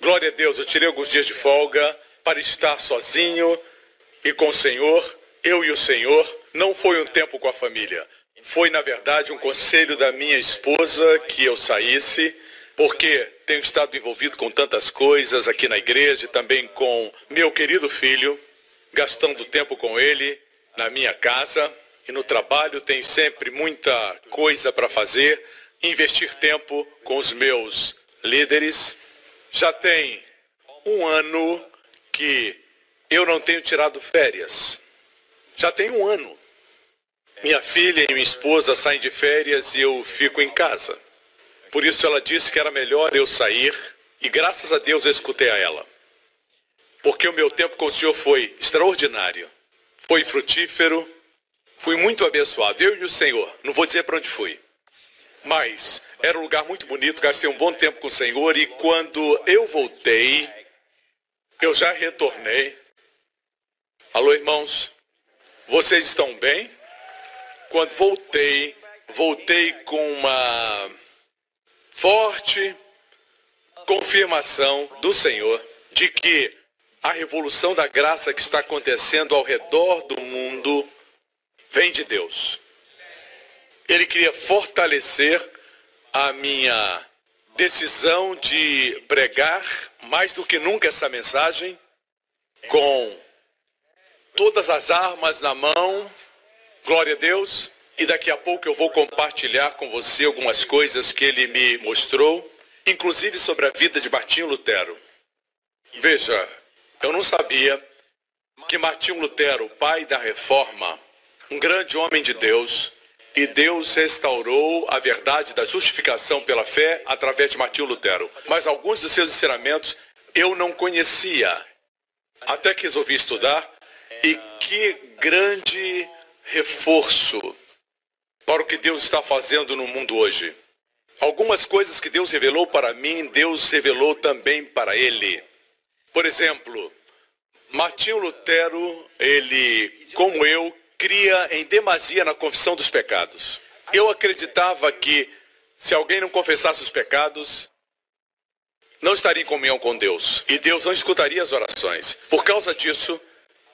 Glória a Deus, eu tirei alguns dias de folga para estar sozinho e com o Senhor, eu e o Senhor. Não foi um tempo com a família. Foi, na verdade, um conselho da minha esposa que eu saísse, porque tenho estado envolvido com tantas coisas aqui na igreja e também com meu querido filho, gastando tempo com ele na minha casa e no trabalho. Tem sempre muita coisa para fazer, investir tempo com os meus líderes. Já tem um ano que eu não tenho tirado férias. Já tem um ano. Minha filha e minha esposa saem de férias e eu fico em casa. Por isso ela disse que era melhor eu sair e graças a Deus eu escutei a ela. Porque o meu tempo com o Senhor foi extraordinário. Foi frutífero. Fui muito abençoado. Eu e o Senhor. Não vou dizer para onde fui. Mas era um lugar muito bonito, gastei um bom tempo com o Senhor e quando eu voltei, eu já retornei. Alô, irmãos, vocês estão bem? Quando voltei, voltei com uma forte confirmação do Senhor de que a revolução da graça que está acontecendo ao redor do mundo vem de Deus. Ele queria fortalecer a minha decisão de pregar mais do que nunca essa mensagem com todas as armas na mão, glória a Deus, e daqui a pouco eu vou compartilhar com você algumas coisas que ele me mostrou, inclusive sobre a vida de Martinho Lutero. Veja, eu não sabia que Martinho Lutero, pai da reforma, um grande homem de Deus, e Deus restaurou a verdade da justificação pela fé através de Martinho Lutero. Mas alguns dos seus ensinamentos eu não conhecia. Até que resolvi estudar. E que grande reforço para o que Deus está fazendo no mundo hoje. Algumas coisas que Deus revelou para mim, Deus revelou também para ele. Por exemplo, Martinho Lutero, ele, como eu, cria em demasia na confissão dos pecados. Eu acreditava que se alguém não confessasse os pecados, não estaria em comunhão com Deus. E Deus não escutaria as orações. Por causa disso,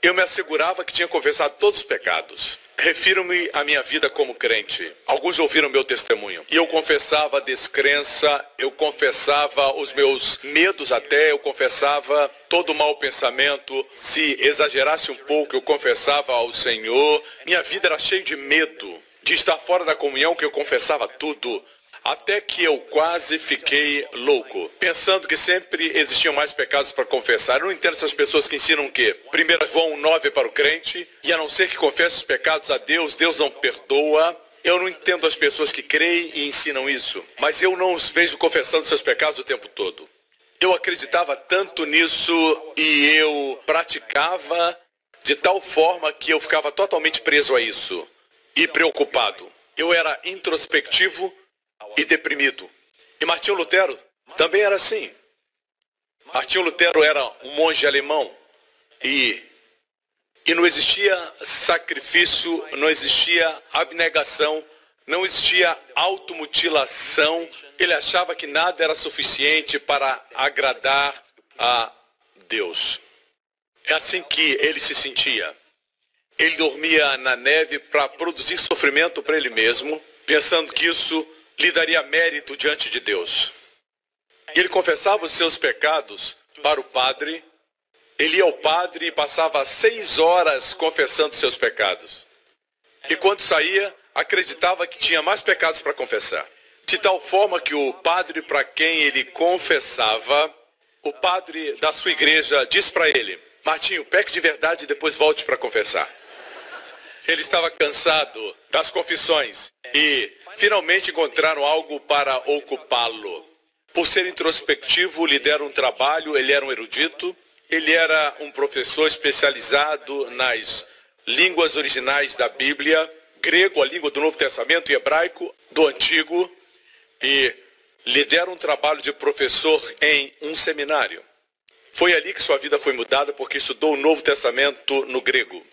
eu me assegurava que tinha confessado todos os pecados. Refiro-me à minha vida como crente. Alguns ouviram meu testemunho. E eu confessava a descrença, eu confessava os meus medos até, eu confessava todo mau pensamento. Se exagerasse um pouco, eu confessava ao Senhor. Minha vida era cheia de medo de estar fora da comunhão, que eu confessava tudo. Até que eu quase fiquei louco, pensando que sempre existiam mais pecados para confessar. Eu não entendo essas pessoas que ensinam que 1 João 9 para o crente, e a não ser que confesse os pecados a Deus, Deus não perdoa. Eu não entendo as pessoas que creem e ensinam isso, mas eu não os vejo confessando seus pecados o tempo todo. Eu acreditava tanto nisso e eu praticava de tal forma que eu ficava totalmente preso a isso e preocupado. Eu era introspectivo e deprimido. E Martinho Lutero também era assim. Martinho Lutero era um monge alemão e, e não existia sacrifício, não existia abnegação, não existia automutilação. Ele achava que nada era suficiente para agradar a Deus. É assim que ele se sentia. Ele dormia na neve para produzir sofrimento para ele mesmo, pensando que isso lhe daria mérito diante de Deus. Ele confessava os seus pecados para o padre, ele ia ao padre e passava seis horas confessando seus pecados. E quando saía, acreditava que tinha mais pecados para confessar. De tal forma que o padre para quem ele confessava, o padre da sua igreja diz para ele, Martinho, peque de verdade e depois volte para confessar. Ele estava cansado das confissões e finalmente encontraram algo para ocupá-lo. Por ser introspectivo, lhe deram um trabalho, ele era um erudito, ele era um professor especializado nas línguas originais da Bíblia, grego, a língua do Novo Testamento, e hebraico, do Antigo, e lhe deram um trabalho de professor em um seminário. Foi ali que sua vida foi mudada porque estudou o Novo Testamento no grego.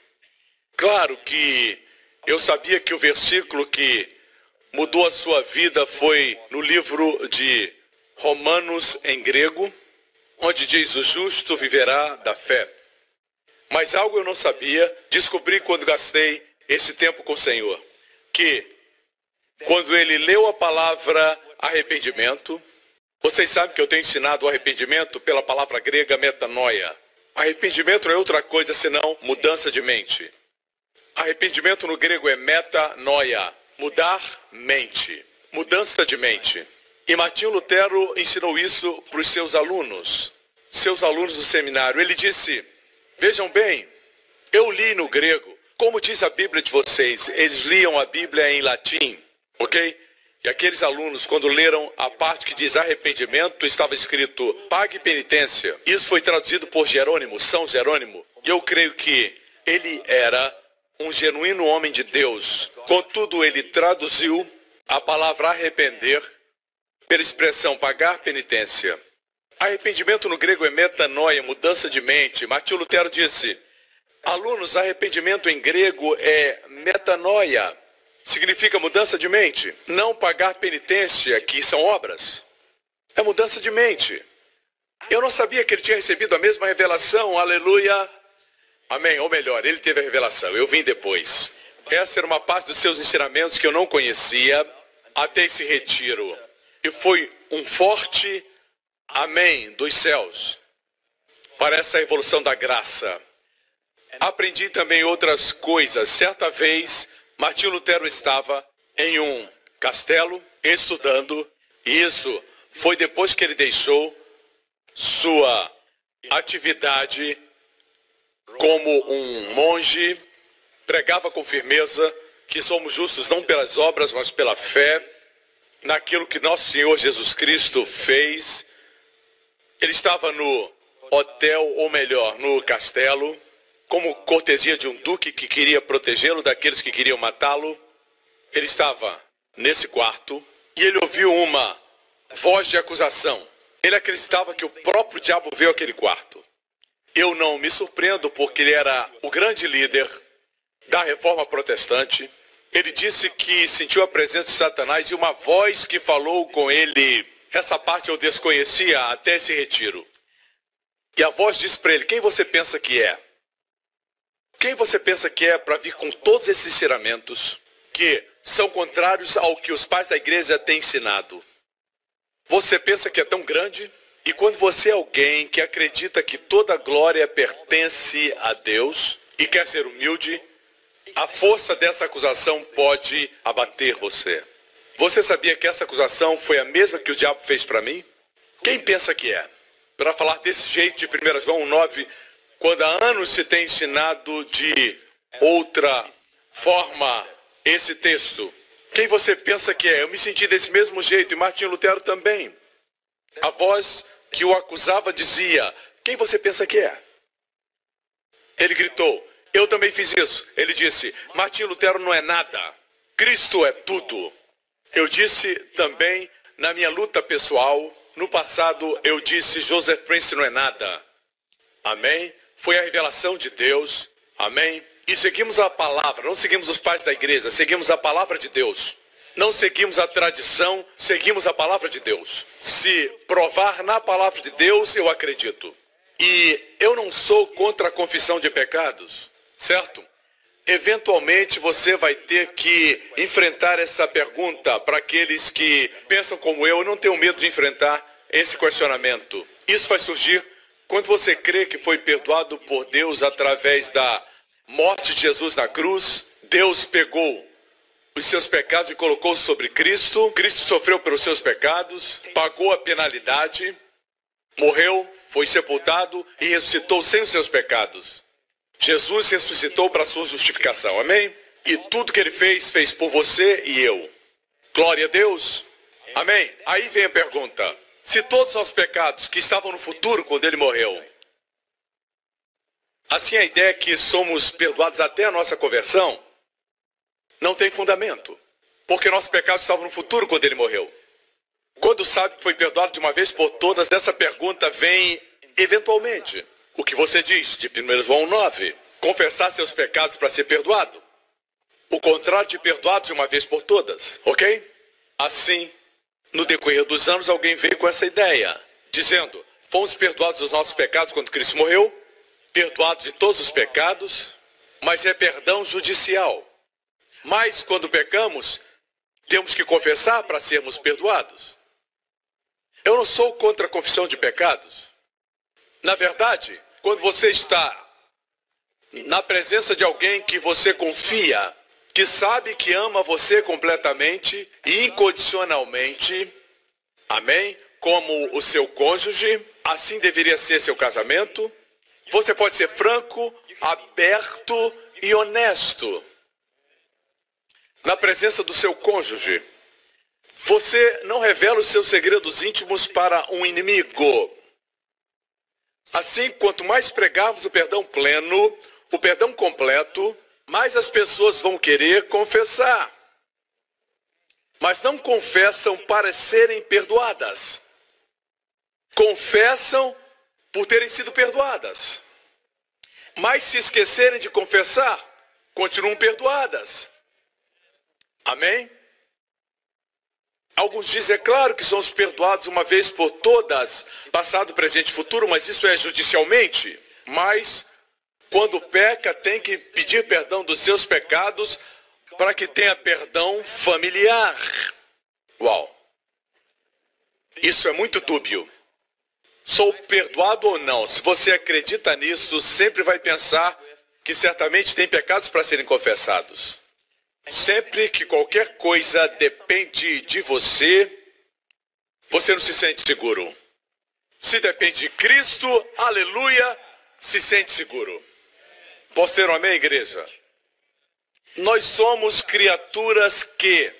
Claro que eu sabia que o versículo que mudou a sua vida foi no livro de Romanos em grego, onde diz: O justo viverá da fé. Mas algo eu não sabia, descobri quando gastei esse tempo com o Senhor, que quando ele leu a palavra arrependimento, vocês sabem que eu tenho ensinado o arrependimento pela palavra grega metanoia. Arrependimento não é outra coisa senão mudança de mente. Arrependimento no grego é metanoia, mudar mente, mudança de mente. E Martinho Lutero ensinou isso para os seus alunos, seus alunos do seminário. Ele disse: Vejam bem, eu li no grego, como diz a Bíblia de vocês, eles liam a Bíblia em latim, ok? E aqueles alunos, quando leram a parte que diz arrependimento, estava escrito pague penitência. Isso foi traduzido por Jerônimo, São Jerônimo. E eu creio que ele era um genuíno homem de Deus. Contudo, ele traduziu a palavra arrepender pela expressão pagar penitência. Arrependimento no grego é metanoia, mudança de mente. Martinho Lutero disse, alunos, arrependimento em grego é metanoia. Significa mudança de mente. Não pagar penitência, que são obras. É mudança de mente. Eu não sabia que ele tinha recebido a mesma revelação, aleluia. Amém. Ou melhor, ele teve a revelação, eu vim depois. Essa era uma parte dos seus ensinamentos que eu não conhecia até esse retiro. E foi um forte amém dos céus para essa evolução da graça. Aprendi também outras coisas. Certa vez, Martinho Lutero estava em um castelo estudando, e isso foi depois que ele deixou sua atividade como um monge, pregava com firmeza que somos justos não pelas obras, mas pela fé naquilo que nosso Senhor Jesus Cristo fez. Ele estava no hotel, ou melhor, no castelo, como cortesia de um duque que queria protegê-lo daqueles que queriam matá-lo. Ele estava nesse quarto e ele ouviu uma voz de acusação. Ele acreditava que o próprio diabo veio àquele quarto. Eu não me surpreendo porque ele era o grande líder da reforma protestante. Ele disse que sentiu a presença de Satanás e uma voz que falou com ele. Essa parte eu desconhecia até esse retiro. E a voz disse para ele: Quem você pensa que é? Quem você pensa que é para vir com todos esses ensinamentos que são contrários ao que os pais da igreja têm ensinado? Você pensa que é tão grande? E quando você é alguém que acredita que toda glória pertence a Deus e quer ser humilde, a força dessa acusação pode abater você. Você sabia que essa acusação foi a mesma que o diabo fez para mim? Quem pensa que é? Para falar desse jeito de 1 João 9, quando há anos se tem ensinado de outra forma esse texto. Quem você pensa que é? Eu me senti desse mesmo jeito e Martinho Lutero também. A voz que o acusava dizia: Quem você pensa que é? Ele gritou: eu também fiz isso. Ele disse: Martim Lutero não é nada. Cristo é tudo. Eu disse também na minha luta pessoal, no passado eu disse Joseph Prince não é nada. Amém? Foi a revelação de Deus. Amém? E seguimos a palavra, não seguimos os pais da igreja, seguimos a palavra de Deus. Não seguimos a tradição, seguimos a palavra de Deus. Se provar na palavra de Deus, eu acredito. E eu não sou contra a confissão de pecados certo? Eventualmente você vai ter que enfrentar essa pergunta para aqueles que pensam como eu, eu não tenho medo de enfrentar esse questionamento. Isso vai surgir quando você crê que foi perdoado por Deus através da morte de Jesus na cruz. Deus pegou os seus pecados e colocou sobre Cristo. Cristo sofreu pelos seus pecados, pagou a penalidade, morreu, foi sepultado e ressuscitou sem os seus pecados. Jesus ressuscitou para sua justificação, amém? E tudo que ele fez, fez por você e eu. Glória a Deus. Amém? Aí vem a pergunta: se todos os pecados que estavam no futuro quando ele morreu, assim a ideia é que somos perdoados até a nossa conversão, não tem fundamento. Porque nossos pecados estavam no futuro quando ele morreu. Quando sabe que foi perdoado de uma vez por todas, essa pergunta vem eventualmente. O que você diz de 1 João 9? Confessar seus pecados para ser perdoado. O contrário de perdoado de uma vez por todas, ok? Assim, no decorrer dos anos, alguém veio com essa ideia, dizendo: Fomos perdoados dos nossos pecados quando Cristo morreu, perdoados de todos os pecados, mas é perdão judicial. Mas quando pecamos, temos que confessar para sermos perdoados. Eu não sou contra a confissão de pecados. Na verdade, quando você está na presença de alguém que você confia, que sabe que ama você completamente e incondicionalmente, amém? Como o seu cônjuge, assim deveria ser seu casamento. Você pode ser franco, aberto e honesto na presença do seu cônjuge. Você não revela os seus segredos íntimos para um inimigo. Assim, quanto mais pregarmos o perdão pleno, o perdão completo, mais as pessoas vão querer confessar. Mas não confessam para serem perdoadas. Confessam por terem sido perdoadas. Mas se esquecerem de confessar, continuam perdoadas. Amém? Alguns dizem, é claro que somos perdoados uma vez por todas, passado, presente e futuro, mas isso é judicialmente. Mas, quando peca, tem que pedir perdão dos seus pecados para que tenha perdão familiar. Uau! Isso é muito dúbio. Sou perdoado ou não? Se você acredita nisso, sempre vai pensar que certamente tem pecados para serem confessados. Sempre que qualquer coisa depende de você, você não se sente seguro. Se depende de Cristo, aleluia, se sente seguro. Posso ter um amém, igreja? Nós somos criaturas que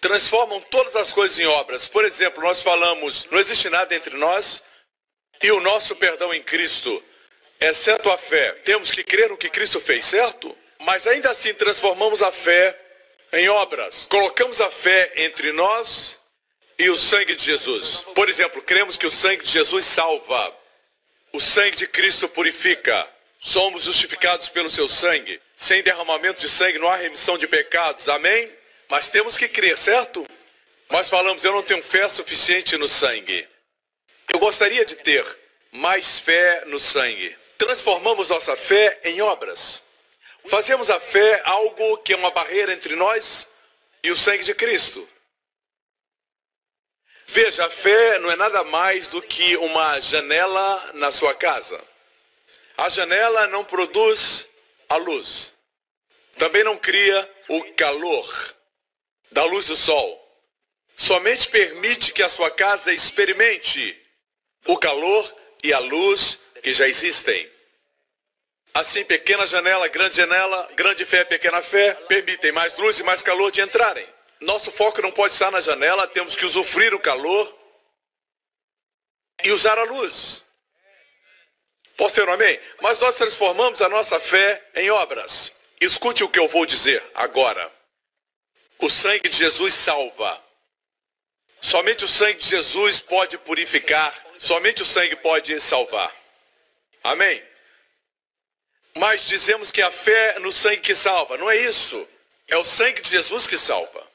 transformam todas as coisas em obras. Por exemplo, nós falamos, não existe nada entre nós e o nosso perdão em Cristo, exceto a fé. Temos que crer no que Cristo fez, certo? Mas ainda assim transformamos a fé em obras. Colocamos a fé entre nós e o sangue de Jesus. Por exemplo, cremos que o sangue de Jesus salva. O sangue de Cristo purifica. Somos justificados pelo seu sangue. Sem derramamento de sangue não há remissão de pecados. Amém? Mas temos que crer, certo? Nós falamos, eu não tenho fé suficiente no sangue. Eu gostaria de ter mais fé no sangue. Transformamos nossa fé em obras. Fazemos a fé algo que é uma barreira entre nós e o sangue de Cristo. Veja, a fé não é nada mais do que uma janela na sua casa. A janela não produz a luz. Também não cria o calor da luz do sol. Somente permite que a sua casa experimente o calor e a luz que já existem. Assim, pequena janela, grande janela, grande fé, pequena fé, permitem mais luz e mais calor de entrarem. Nosso foco não pode estar na janela, temos que usufruir o calor e usar a luz. Posso ter um amém? Mas nós transformamos a nossa fé em obras. Escute o que eu vou dizer agora. O sangue de Jesus salva. Somente o sangue de Jesus pode purificar. Somente o sangue pode salvar. Amém? Mas dizemos que a fé no sangue que salva. Não é isso. É o sangue de Jesus que salva.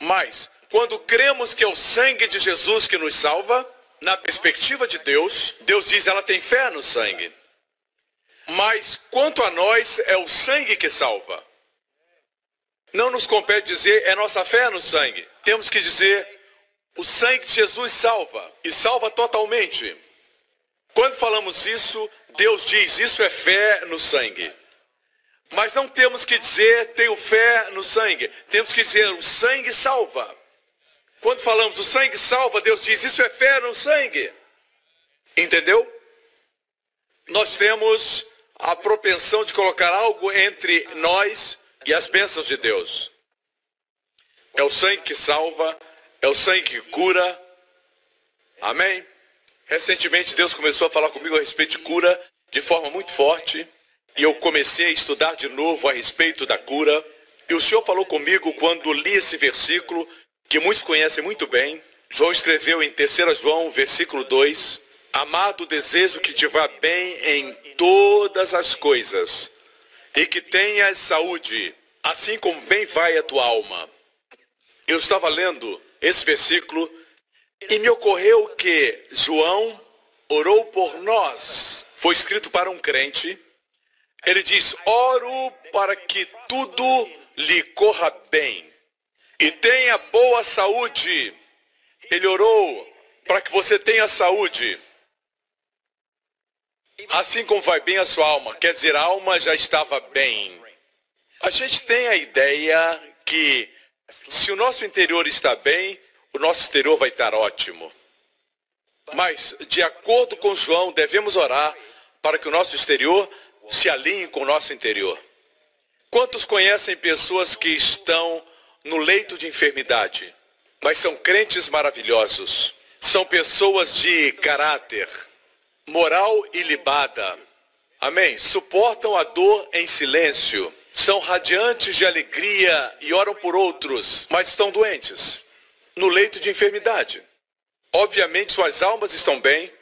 Mas, quando cremos que é o sangue de Jesus que nos salva, na perspectiva de Deus, Deus diz ela tem fé no sangue. Mas quanto a nós, é o sangue que salva. Não nos compete dizer é nossa fé no sangue. Temos que dizer o sangue de Jesus salva e salva totalmente. Quando falamos isso, Deus diz, isso é fé no sangue. Mas não temos que dizer, tenho fé no sangue. Temos que dizer, o sangue salva. Quando falamos, o sangue salva, Deus diz, isso é fé no sangue. Entendeu? Nós temos a propensão de colocar algo entre nós e as bênçãos de Deus. É o sangue que salva, é o sangue que cura. Amém? Recentemente Deus começou a falar comigo a respeito de cura de forma muito forte e eu comecei a estudar de novo a respeito da cura. E o Senhor falou comigo quando li esse versículo que muitos conhecem muito bem. João escreveu em 3 João, versículo 2: Amado, desejo que te vá bem em todas as coisas e que tenhas saúde, assim como bem vai a tua alma. Eu estava lendo esse versículo E me ocorreu que João orou por nós. Foi escrito para um crente. Ele diz: Oro para que tudo lhe corra bem e tenha boa saúde. Ele orou para que você tenha saúde. Assim como vai bem a sua alma, quer dizer, a alma já estava bem. A gente tem a ideia que se o nosso interior está bem, o nosso exterior vai estar ótimo. Mas, de acordo com João, devemos orar para que o nosso exterior se alinhe com o nosso interior. Quantos conhecem pessoas que estão no leito de enfermidade, mas são crentes maravilhosos? São pessoas de caráter, moral ilibada. Amém? Suportam a dor em silêncio. São radiantes de alegria e oram por outros, mas estão doentes, no leito de enfermidade. Obviamente suas almas estão bem,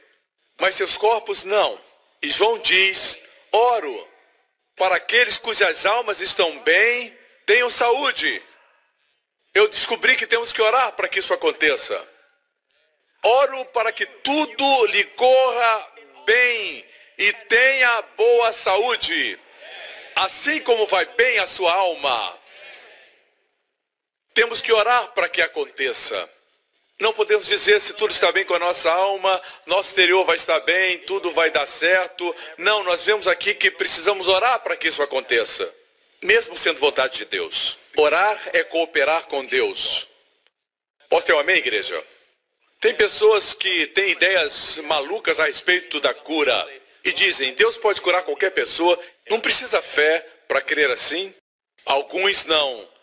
mas seus corpos não. E João diz: oro para aqueles cujas almas estão bem, tenham saúde. Eu descobri que temos que orar para que isso aconteça. Oro para que tudo lhe corra bem e tenha boa saúde, assim como vai bem a sua alma. Temos que orar para que aconteça. Não podemos dizer se tudo está bem com a nossa alma, nosso exterior vai estar bem, tudo vai dar certo. Não, nós vemos aqui que precisamos orar para que isso aconteça, mesmo sendo vontade de Deus. Orar é cooperar com Deus. Posso ter um amém, igreja? Tem pessoas que têm ideias malucas a respeito da cura e dizem: Deus pode curar qualquer pessoa, não precisa fé para crer assim. Alguns não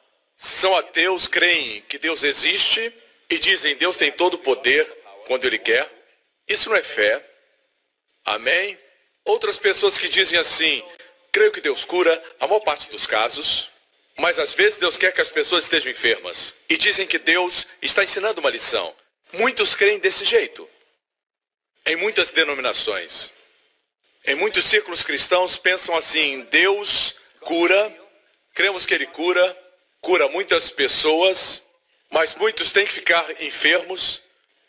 são ateus, creem que Deus existe e dizem Deus tem todo o poder quando Ele quer. Isso não é fé. Amém? Outras pessoas que dizem assim, creio que Deus cura a maior parte dos casos, mas às vezes Deus quer que as pessoas estejam enfermas. E dizem que Deus está ensinando uma lição. Muitos creem desse jeito. Em muitas denominações. Em muitos círculos cristãos pensam assim, Deus cura, cremos que Ele cura, cura muitas pessoas, mas muitos têm que ficar enfermos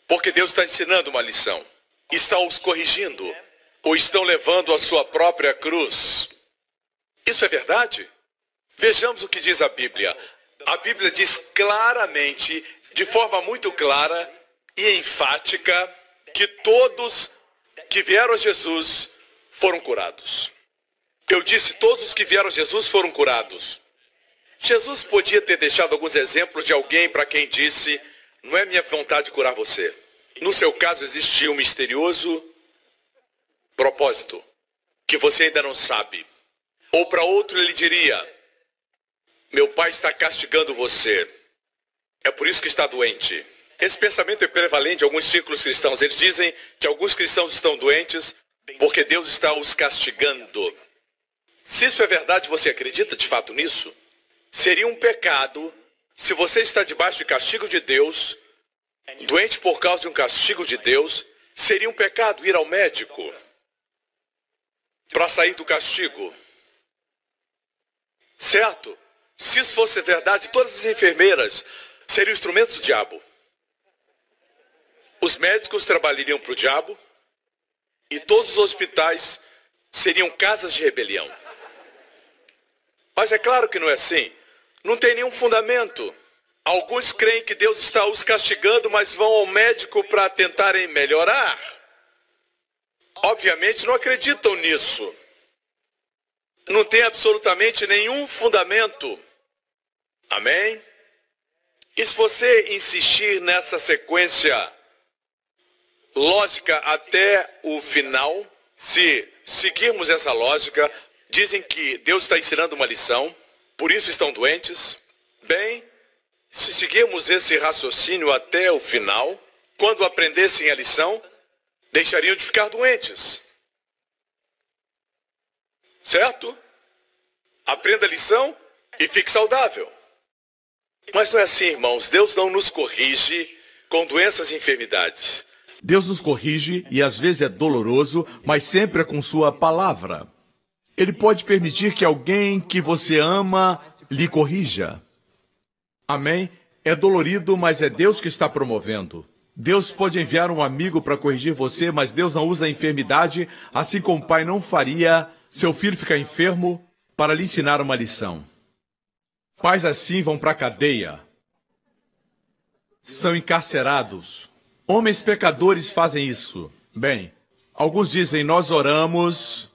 porque Deus está ensinando uma lição. Está os corrigindo ou estão levando a sua própria cruz. Isso é verdade? Vejamos o que diz a Bíblia. A Bíblia diz claramente, de forma muito clara e enfática, que todos que vieram a Jesus foram curados. Eu disse: todos os que vieram a Jesus foram curados. Jesus podia ter deixado alguns exemplos de alguém para quem disse: Não é minha vontade curar você. No seu caso, existia um misterioso propósito que você ainda não sabe. Ou para outro, ele diria: Meu pai está castigando você. É por isso que está doente. Esse pensamento é prevalente em alguns círculos cristãos. Eles dizem que alguns cristãos estão doentes porque Deus está os castigando. Se isso é verdade, você acredita de fato nisso? Seria um pecado se você está debaixo de castigo de Deus, doente por causa de um castigo de Deus, seria um pecado ir ao médico para sair do castigo. Certo? Se isso fosse verdade, todas as enfermeiras seriam instrumentos do diabo. Os médicos trabalhariam para o diabo e todos os hospitais seriam casas de rebelião. Mas é claro que não é assim. Não tem nenhum fundamento. Alguns creem que Deus está os castigando, mas vão ao médico para tentarem melhorar. Obviamente não acreditam nisso. Não tem absolutamente nenhum fundamento. Amém? E se você insistir nessa sequência lógica até o final, se seguirmos essa lógica, dizem que Deus está ensinando uma lição por isso estão doentes? Bem, se seguirmos esse raciocínio até o final, quando aprendessem a lição, deixariam de ficar doentes. Certo? Aprenda a lição e fique saudável. Mas não é assim, irmãos. Deus não nos corrige com doenças e enfermidades. Deus nos corrige e às vezes é doloroso, mas sempre é com Sua palavra. Ele pode permitir que alguém que você ama lhe corrija. Amém? É dolorido, mas é Deus que está promovendo. Deus pode enviar um amigo para corrigir você, mas Deus não usa a enfermidade, assim como o pai não faria seu filho ficar enfermo para lhe ensinar uma lição. Pais assim vão para a cadeia. São encarcerados. Homens pecadores fazem isso. Bem, alguns dizem: Nós oramos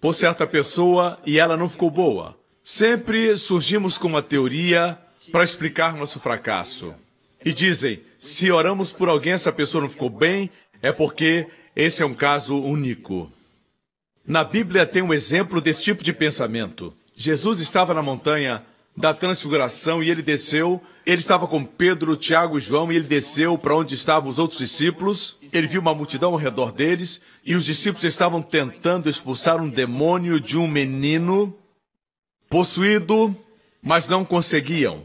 por certa pessoa e ela não ficou boa. Sempre surgimos com uma teoria para explicar nosso fracasso. E dizem: se oramos por alguém, essa pessoa não ficou bem, é porque esse é um caso único. Na Bíblia tem um exemplo desse tipo de pensamento. Jesus estava na montanha da transfiguração e ele desceu. Ele estava com Pedro, Tiago e João e ele desceu para onde estavam os outros discípulos. Ele viu uma multidão ao redor deles e os discípulos estavam tentando expulsar um demônio de um menino possuído, mas não conseguiam.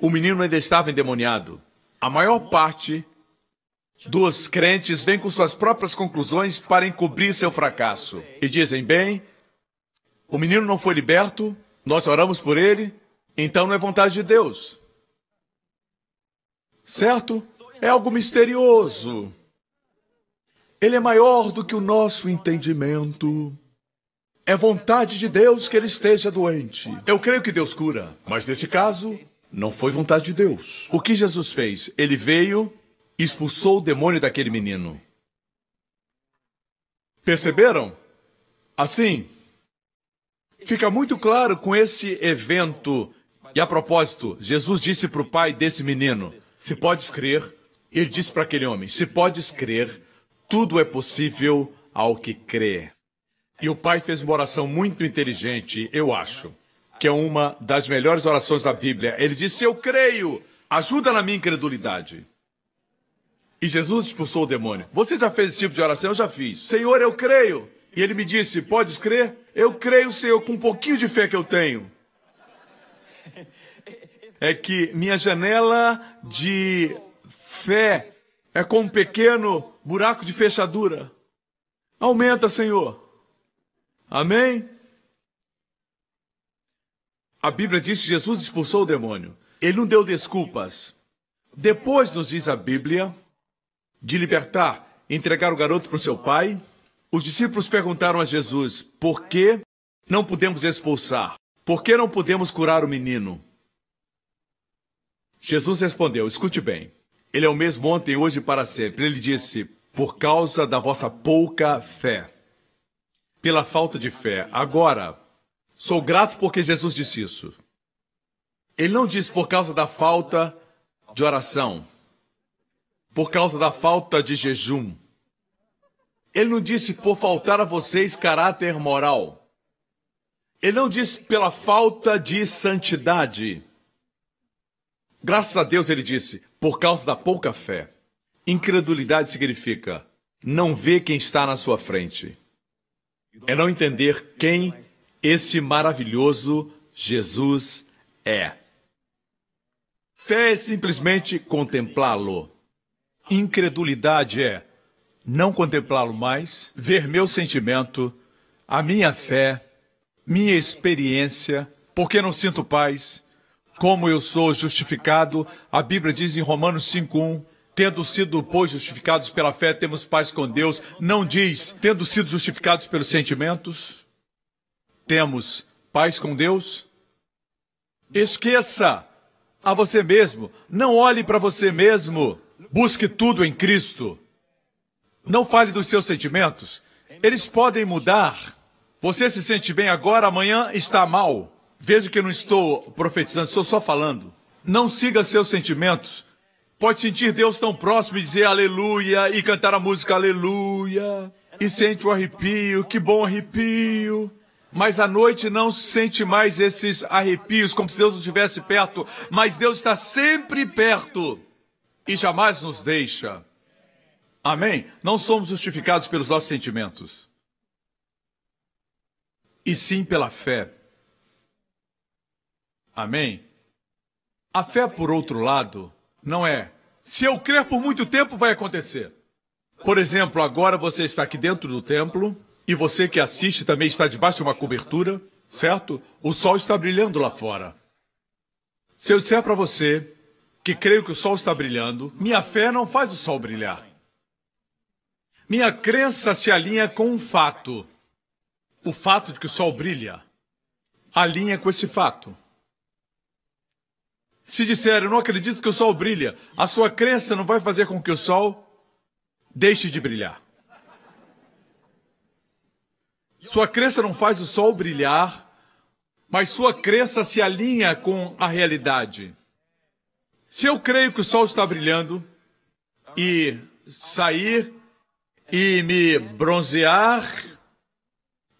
O menino ainda estava endemoniado. A maior parte dos crentes vem com suas próprias conclusões para encobrir seu fracasso. E dizem: bem, o menino não foi liberto, nós oramos por ele, então não é vontade de Deus. Certo? É algo misterioso. Ele é maior do que o nosso entendimento. É vontade de Deus que ele esteja doente. Eu creio que Deus cura, mas nesse caso, não foi vontade de Deus. O que Jesus fez? Ele veio e expulsou o demônio daquele menino. Perceberam? Assim, fica muito claro com esse evento. E a propósito, Jesus disse para o pai desse menino: Se podes crer, ele disse para aquele homem: Se podes crer, tudo é possível ao que crê. E o pai fez uma oração muito inteligente, eu acho, que é uma das melhores orações da Bíblia. Ele disse: Eu creio, ajuda na minha incredulidade. E Jesus expulsou o demônio. Você já fez esse tipo de oração? Eu já fiz. Senhor, eu creio. E ele me disse: Podes crer? Eu creio, Senhor, com um pouquinho de fé que eu tenho. É que minha janela de fé é como um pequeno buraco de fechadura. Aumenta, Senhor. Amém? A Bíblia diz que Jesus expulsou o demônio. Ele não deu desculpas. Depois, nos diz a Bíblia, de libertar, entregar o garoto para o seu pai, os discípulos perguntaram a Jesus: por que não podemos expulsar? Por que não podemos curar o menino? Jesus respondeu: escute bem. Ele é o mesmo ontem, hoje e para sempre. Ele disse: por causa da vossa pouca fé pela falta de fé. Agora, sou grato porque Jesus disse isso. Ele não disse por causa da falta de oração, por causa da falta de jejum. Ele não disse por faltar a vocês caráter moral. Ele não disse pela falta de santidade. Graças a Deus ele disse por causa da pouca fé. Incredulidade significa não ver quem está na sua frente é não entender quem esse maravilhoso Jesus é. Fé é simplesmente contemplá-lo. Incredulidade é não contemplá-lo mais, ver meu sentimento, a minha fé, minha experiência, porque não sinto paz, como eu sou justificado. A Bíblia diz em Romanos 5:1 Tendo sido, pois, justificados pela fé, temos paz com Deus. Não diz, tendo sido justificados pelos sentimentos, temos paz com Deus. Esqueça a você mesmo. Não olhe para você mesmo. Busque tudo em Cristo. Não fale dos seus sentimentos. Eles podem mudar. Você se sente bem agora, amanhã está mal. Veja que eu não estou profetizando, estou só falando. Não siga seus sentimentos. Pode sentir Deus tão próximo e dizer aleluia e cantar a música aleluia. E sente o arrepio, que bom arrepio. Mas à noite não sente mais esses arrepios, como se Deus não estivesse perto. Mas Deus está sempre perto e jamais nos deixa. Amém? Não somos justificados pelos nossos sentimentos, e sim pela fé. Amém? A fé, por outro lado, não é. Se eu crer por muito tempo, vai acontecer. Por exemplo, agora você está aqui dentro do templo e você que assiste também está debaixo de uma cobertura, certo? O sol está brilhando lá fora. Se eu disser para você que creio que o sol está brilhando, minha fé não faz o sol brilhar. Minha crença se alinha com um fato. O fato de que o sol brilha alinha com esse fato. Se disser, eu não acredito que o sol brilha, a sua crença não vai fazer com que o sol deixe de brilhar. Sua crença não faz o sol brilhar, mas sua crença se alinha com a realidade. Se eu creio que o sol está brilhando e sair e me bronzear,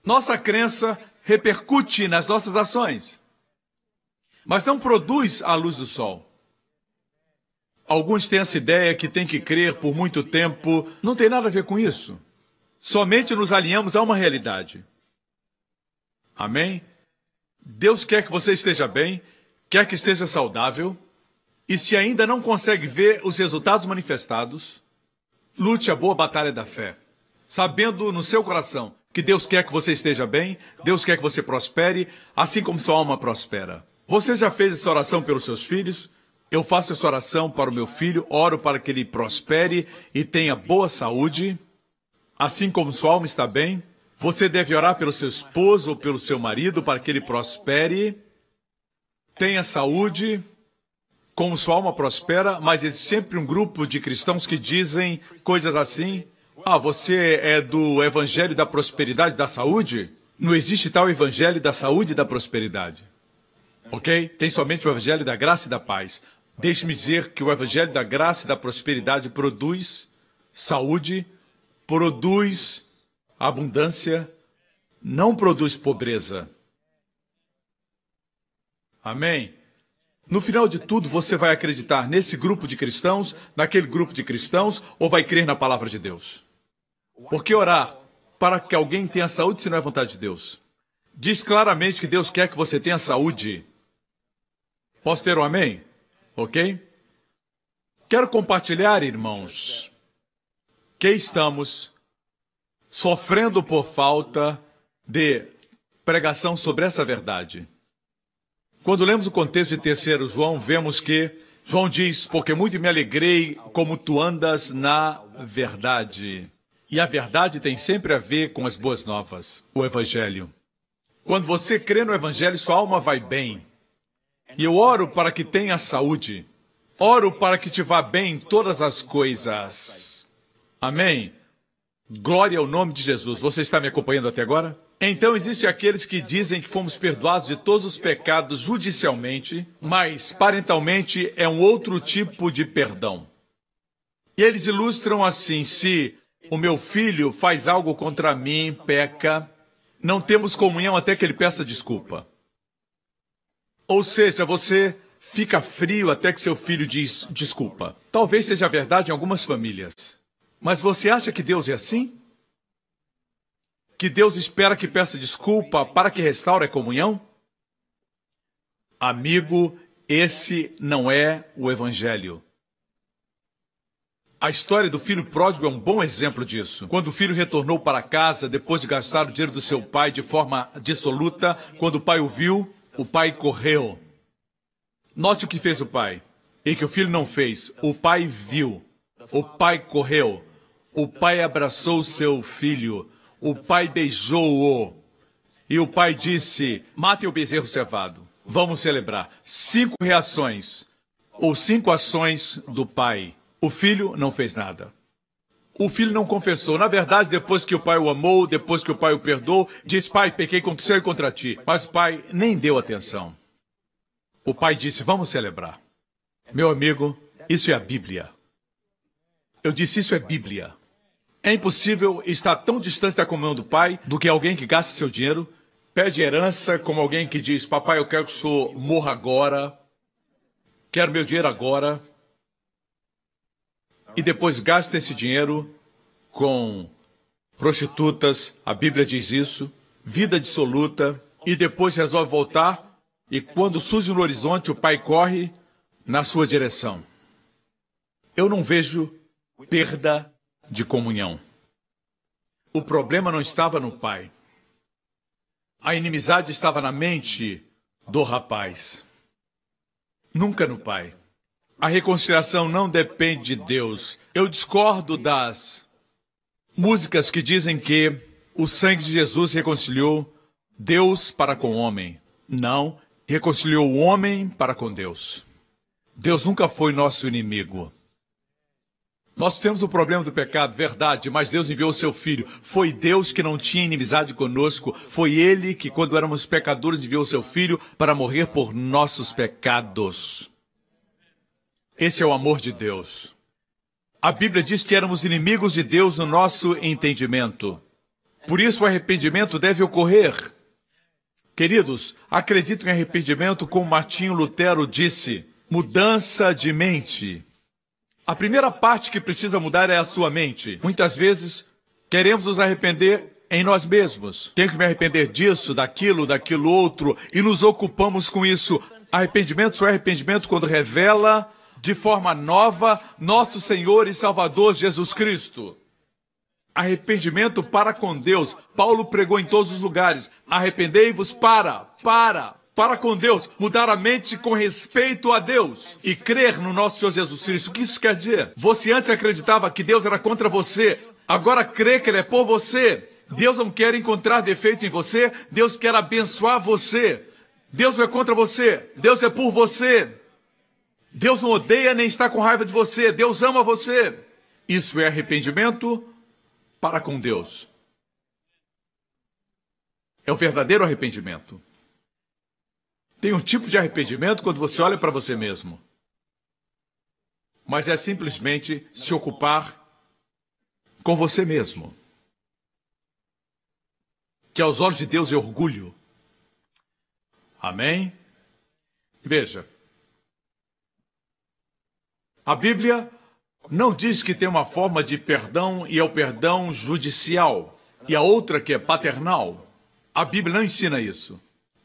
nossa crença repercute nas nossas ações, mas não produz a luz do sol. Alguns têm essa ideia que tem que crer por muito tempo. Não tem nada a ver com isso. Somente nos alinhamos a uma realidade. Amém? Deus quer que você esteja bem, quer que esteja saudável, e se ainda não consegue ver os resultados manifestados, lute a boa batalha da fé, sabendo no seu coração que Deus quer que você esteja bem, Deus quer que você prospere, assim como sua alma prospera. Você já fez essa oração pelos seus filhos? Eu faço essa oração para o meu filho, oro para que ele prospere e tenha boa saúde, assim como sua alma está bem. Você deve orar pelo seu esposo ou pelo seu marido para que ele prospere, tenha saúde, como sua alma prospera, mas existe sempre um grupo de cristãos que dizem coisas assim. Ah, você é do evangelho da prosperidade da saúde? Não existe tal evangelho da saúde e da prosperidade. Ok? Tem somente o evangelho da graça e da paz. Deixe-me dizer que o evangelho da graça e da prosperidade produz saúde, produz abundância, não produz pobreza. Amém? No final de tudo, você vai acreditar nesse grupo de cristãos, naquele grupo de cristãos, ou vai crer na palavra de Deus? Por que orar para que alguém tenha saúde se não é vontade de Deus? Diz claramente que Deus quer que você tenha saúde. Posso ter um amém? Ok? Quero compartilhar, irmãos, que estamos sofrendo por falta de pregação sobre essa verdade. Quando lemos o contexto de terceiro João, vemos que João diz, porque muito me alegrei como tu andas na verdade. E a verdade tem sempre a ver com as boas novas, o Evangelho. Quando você crê no Evangelho, sua alma vai bem. E eu oro para que tenha saúde. Oro para que te vá bem em todas as coisas. Amém? Glória ao nome de Jesus. Você está me acompanhando até agora? Então existem aqueles que dizem que fomos perdoados de todos os pecados judicialmente, mas parentalmente é um outro tipo de perdão. E eles ilustram assim: se o meu filho faz algo contra mim, peca, não temos comunhão até que ele peça desculpa. Ou seja, você fica frio até que seu filho diz desculpa. Talvez seja verdade em algumas famílias. Mas você acha que Deus é assim? Que Deus espera que peça desculpa para que restaure a comunhão? Amigo, esse não é o Evangelho. A história do filho pródigo é um bom exemplo disso. Quando o filho retornou para casa depois de gastar o dinheiro do seu pai de forma dissoluta, quando o pai o viu, o pai correu. Note o que fez o pai e que o filho não fez. O pai viu. O pai correu. O pai abraçou seu filho. O pai beijou-o. E o pai disse: Matem o bezerro cevado. Vamos celebrar. Cinco reações, ou cinco ações do pai. O filho não fez nada. O filho não confessou. Na verdade, depois que o pai o amou, depois que o pai o perdoou, diz: Pai, pequei contra céu e contra ti. Mas o pai nem deu atenção. O pai disse: Vamos celebrar. Meu amigo, isso é a Bíblia. Eu disse: Isso é Bíblia. É impossível estar tão distante da comunhão do pai do que alguém que gasta seu dinheiro, pede herança, como alguém que diz: Papai, eu quero que o senhor morra agora, quero meu dinheiro agora e depois gasta esse dinheiro com prostitutas, a Bíblia diz isso, vida dissoluta, e depois resolve voltar, e quando surge no horizonte, o pai corre na sua direção. Eu não vejo perda de comunhão. O problema não estava no pai. A inimizade estava na mente do rapaz. Nunca no pai. A reconciliação não depende de Deus. Eu discordo das músicas que dizem que o sangue de Jesus reconciliou Deus para com o homem. Não, reconciliou o homem para com Deus. Deus nunca foi nosso inimigo. Nós temos o problema do pecado, verdade, mas Deus enviou o seu filho. Foi Deus que não tinha inimizade conosco. Foi Ele que, quando éramos pecadores, enviou o seu filho para morrer por nossos pecados. Esse é o amor de Deus. A Bíblia diz que éramos inimigos de Deus no nosso entendimento. Por isso o arrependimento deve ocorrer. Queridos, acredito em arrependimento como Martinho Lutero disse: mudança de mente. A primeira parte que precisa mudar é a sua mente. Muitas vezes queremos nos arrepender em nós mesmos. Tenho que me arrepender disso, daquilo, daquilo outro, e nos ocupamos com isso. Arrependimento só é arrependimento quando revela de forma nova nosso Senhor e Salvador Jesus Cristo. Arrependimento para com Deus. Paulo pregou em todos os lugares. Arrependei-vos para, para, para com Deus, mudar a mente com respeito a Deus e crer no nosso Senhor Jesus Cristo. O que isso quer dizer? Você antes acreditava que Deus era contra você, agora crê que Ele é por você. Deus não quer encontrar defeitos em você, Deus quer abençoar você. Deus não é contra você, Deus é por você. Deus não odeia nem está com raiva de você, Deus ama você. Isso é arrependimento para com Deus. É o verdadeiro arrependimento. Tem um tipo de arrependimento quando você olha para você mesmo. Mas é simplesmente se ocupar com você mesmo. Que aos olhos de Deus é orgulho. Amém? Veja. A Bíblia não diz que tem uma forma de perdão e é o perdão judicial e a outra que é paternal. A Bíblia não ensina isso.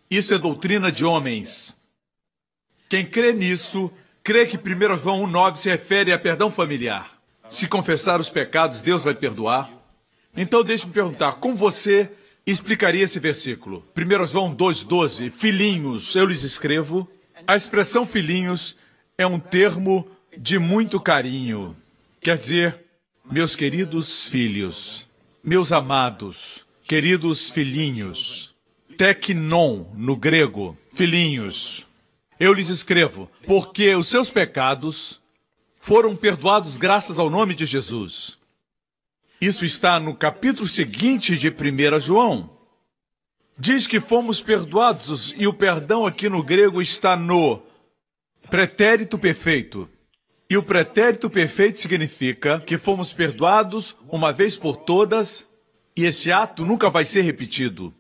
Isso é doutrina de homens. Quem crê nisso, crê que 1 João 1,9 se refere a perdão familiar. Se confessar os pecados, Deus vai perdoar. Então deixe-me perguntar, como você explicaria esse versículo? 1 João 2,12, filhinhos, eu lhes escrevo. A expressão filhinhos é um termo de muito carinho. Quer dizer, meus queridos filhos, meus amados, queridos filhinhos teknon no grego, filhinhos. Eu lhes escrevo, porque os seus pecados foram perdoados graças ao nome de Jesus. Isso está no capítulo seguinte de 1 João. Diz que fomos perdoados e o perdão aqui no grego está no pretérito perfeito. E o pretérito perfeito significa que fomos perdoados uma vez por todas e esse ato nunca vai ser repetido.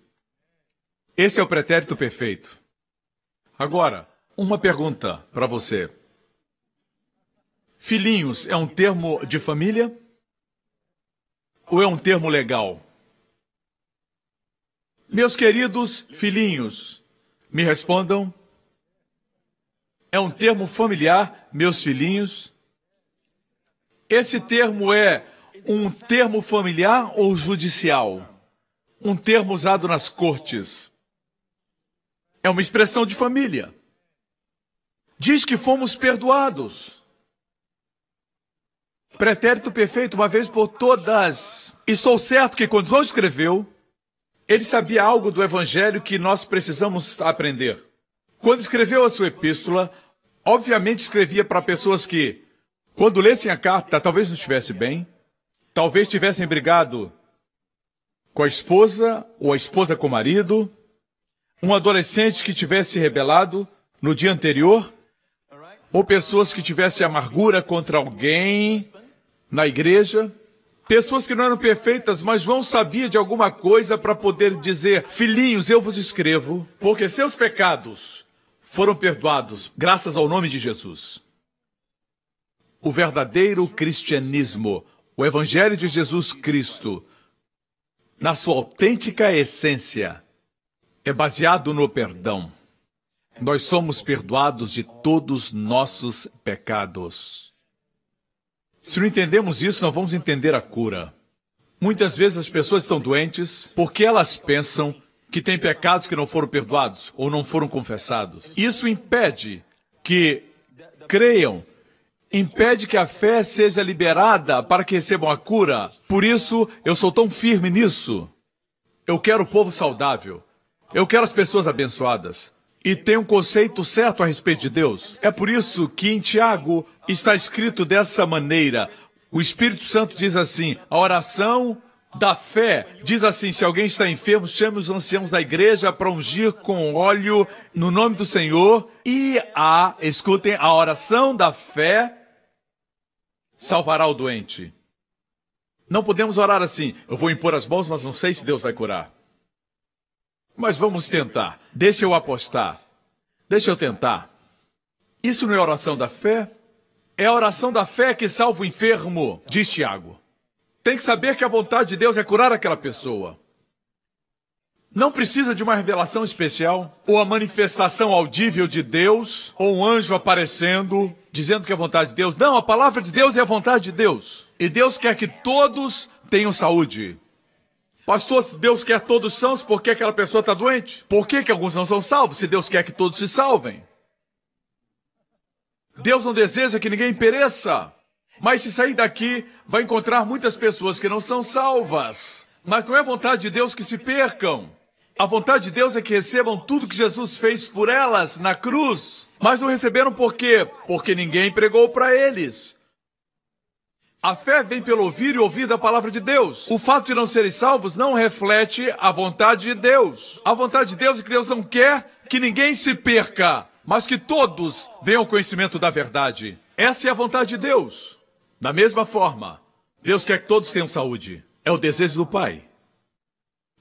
Esse é o pretérito perfeito. Agora, uma pergunta para você. Filhinhos é um termo de família? Ou é um termo legal? Meus queridos filhinhos, me respondam. É um termo familiar, meus filhinhos? Esse termo é um termo familiar ou judicial? Um termo usado nas cortes? É uma expressão de família. Diz que fomos perdoados. Pretérito perfeito, uma vez por todas. E sou certo que quando João escreveu, ele sabia algo do evangelho que nós precisamos aprender. Quando escreveu a sua epístola, obviamente escrevia para pessoas que, quando lessem a carta, talvez não estivesse bem, talvez tivessem brigado com a esposa ou a esposa com o marido, um adolescente que tivesse se rebelado no dia anterior, ou pessoas que tivessem amargura contra alguém na igreja, pessoas que não eram perfeitas, mas João sabia de alguma coisa para poder dizer: Filhinhos, eu vos escrevo, porque seus pecados foram perdoados graças ao nome de Jesus. O verdadeiro cristianismo, o Evangelho de Jesus Cristo, na sua autêntica essência, é baseado no perdão. Nós somos perdoados de todos nossos pecados. Se não entendemos isso, não vamos entender a cura. Muitas vezes as pessoas estão doentes porque elas pensam que têm pecados que não foram perdoados ou não foram confessados. Isso impede que creiam impede que a fé seja liberada para que recebam a cura. Por isso, eu sou tão firme nisso. Eu quero o povo saudável. Eu quero as pessoas abençoadas. E tem um conceito certo a respeito de Deus. É por isso que em Tiago está escrito dessa maneira. O Espírito Santo diz assim: a oração da fé diz assim: se alguém está enfermo, chame os anciãos da igreja para ungir com óleo no nome do Senhor. E a, escutem, a oração da fé salvará o doente. Não podemos orar assim: eu vou impor as mãos, mas não sei se Deus vai curar. Mas vamos tentar. Deixa eu apostar. Deixa eu tentar. Isso não é oração da fé? É a oração da fé que salva o enfermo, diz Tiago. Tem que saber que a vontade de Deus é curar aquela pessoa. Não precisa de uma revelação especial, ou a manifestação audível de Deus, ou um anjo aparecendo, dizendo que é a vontade de Deus. Não, a palavra de Deus é a vontade de Deus. E Deus quer que todos tenham saúde. Pastor, se Deus quer todos sãos, por que aquela pessoa está doente? Por que, que alguns não são salvos, se Deus quer que todos se salvem? Deus não deseja que ninguém pereça. Mas se sair daqui, vai encontrar muitas pessoas que não são salvas. Mas não é vontade de Deus que se percam. A vontade de Deus é que recebam tudo que Jesus fez por elas na cruz. Mas não receberam por quê? Porque ninguém pregou para eles. A fé vem pelo ouvir e ouvir da palavra de Deus. O fato de não serem salvos não reflete a vontade de Deus. A vontade de Deus é que Deus não quer que ninguém se perca, mas que todos venham ao conhecimento da verdade. Essa é a vontade de Deus. Da mesma forma, Deus quer que todos tenham saúde. É o desejo do Pai.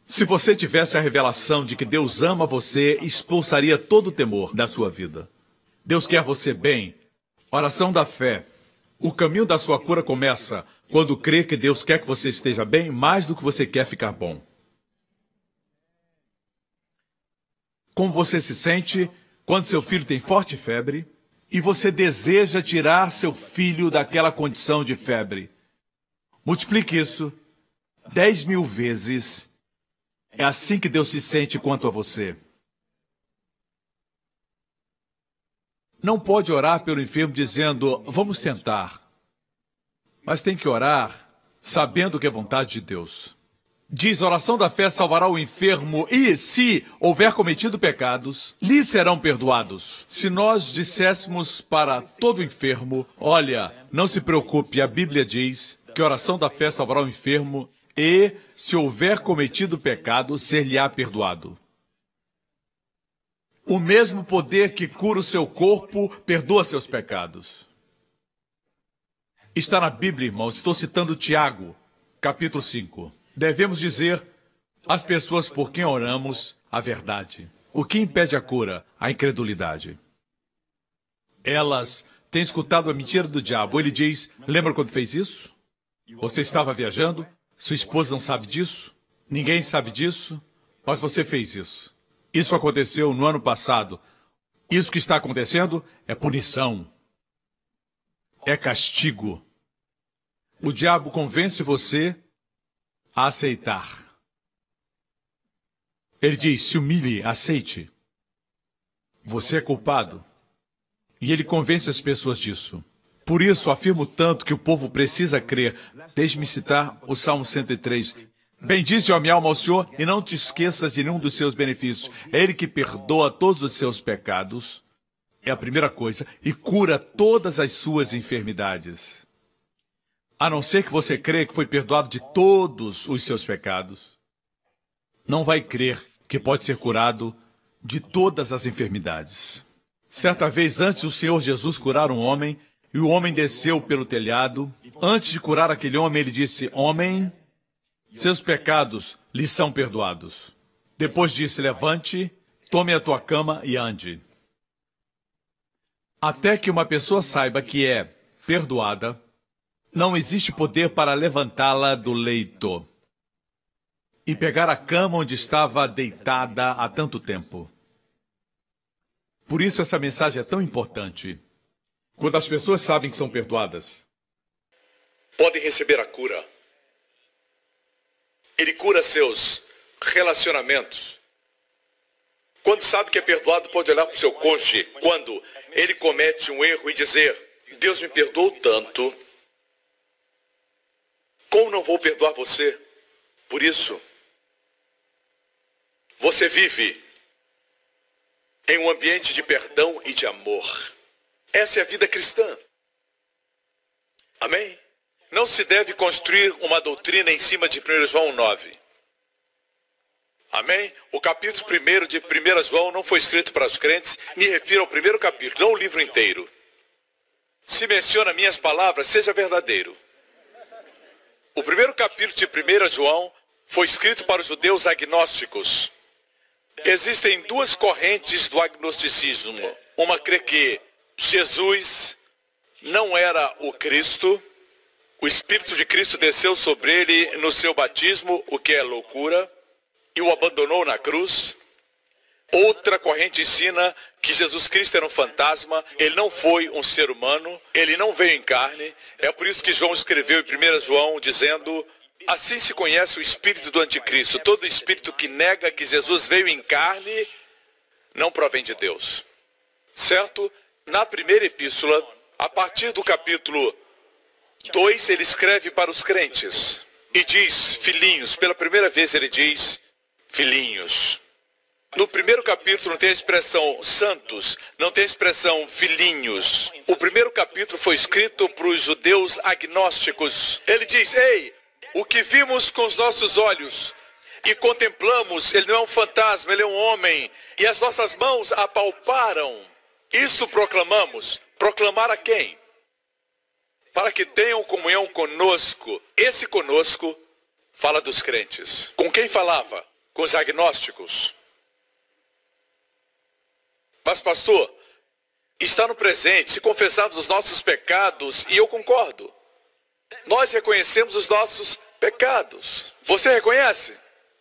Se você tivesse a revelação de que Deus ama você, expulsaria todo o temor da sua vida. Deus quer você bem. Oração da fé. O caminho da sua cura começa quando crê que Deus quer que você esteja bem mais do que você quer ficar bom. Como você se sente quando seu filho tem forte febre e você deseja tirar seu filho daquela condição de febre? Multiplique isso dez mil vezes. É assim que Deus se sente quanto a você. Não pode orar pelo enfermo dizendo, vamos tentar. Mas tem que orar sabendo que é vontade de Deus. Diz, oração da fé salvará o enfermo e, se houver cometido pecados, lhe serão perdoados. Se nós disséssemos para todo enfermo, olha, não se preocupe, a Bíblia diz que oração da fé salvará o enfermo e, se houver cometido pecado, ser-lhe-á perdoado. O mesmo poder que cura o seu corpo perdoa seus pecados. Está na Bíblia, irmãos. Estou citando Tiago, capítulo 5. Devemos dizer às pessoas por quem oramos a verdade. O que impede a cura? A incredulidade. Elas têm escutado a mentira do diabo. Ele diz: Lembra quando fez isso? Você estava viajando? Sua esposa não sabe disso? Ninguém sabe disso? Mas você fez isso. Isso aconteceu no ano passado. Isso que está acontecendo é punição. É castigo. O diabo convence você aceitar. Ele diz: se humilhe, aceite. Você é culpado. E ele convence as pessoas disso. Por isso, afirmo tanto que o povo precisa crer. Deixe-me citar o Salmo 103. Bendize a minha alma ao Senhor e não te esqueças de nenhum dos seus benefícios. É Ele que perdoa todos os seus pecados, é a primeira coisa, e cura todas as suas enfermidades. A não ser que você creia que foi perdoado de todos os seus pecados, não vai crer que pode ser curado de todas as enfermidades. Certa vez, antes do Senhor Jesus curar um homem, e o homem desceu pelo telhado, antes de curar aquele homem, ele disse: Homem, seus pecados lhe são perdoados. Depois disse: Levante, tome a tua cama e ande. Até que uma pessoa saiba que é perdoada, não existe poder para levantá-la do leito e pegar a cama onde estava deitada há tanto tempo. Por isso essa mensagem é tão importante. Quando as pessoas sabem que são perdoadas, podem receber a cura. Ele cura seus relacionamentos. Quando sabe que é perdoado, pode olhar para o seu cônjuge quando ele comete um erro e dizer: Deus me perdoou tanto. Como não vou perdoar você? Por isso, você vive em um ambiente de perdão e de amor. Essa é a vida cristã. Amém? Não se deve construir uma doutrina em cima de 1 João 9. Amém? O capítulo 1 de 1 João não foi escrito para os crentes, me refiro ao primeiro capítulo, não o livro inteiro. Se menciona minhas palavras, seja verdadeiro. O primeiro capítulo de 1 João foi escrito para os judeus agnósticos. Existem duas correntes do agnosticismo. Uma crê que Jesus não era o Cristo, o Espírito de Cristo desceu sobre ele no seu batismo, o que é loucura, e o abandonou na cruz. Outra corrente ensina que Jesus Cristo era um fantasma, ele não foi um ser humano, ele não veio em carne. É por isso que João escreveu em 1 João dizendo: Assim se conhece o espírito do anticristo. Todo espírito que nega que Jesus veio em carne não provém de Deus. Certo? Na primeira epístola, a partir do capítulo 2, ele escreve para os crentes e diz: Filhinhos, pela primeira vez ele diz: Filhinhos. No primeiro capítulo não tem a expressão santos, não tem a expressão filhinhos. O primeiro capítulo foi escrito para os judeus agnósticos. Ele diz: Ei, o que vimos com os nossos olhos e contemplamos, ele não é um fantasma, ele é um homem, e as nossas mãos apalparam isto proclamamos. Proclamar a quem? Para que tenham comunhão conosco. Esse conosco fala dos crentes. Com quem falava? Com os agnósticos. Mas, pastor, está no presente. Se confessarmos os nossos pecados, e eu concordo, nós reconhecemos os nossos pecados. Você reconhece?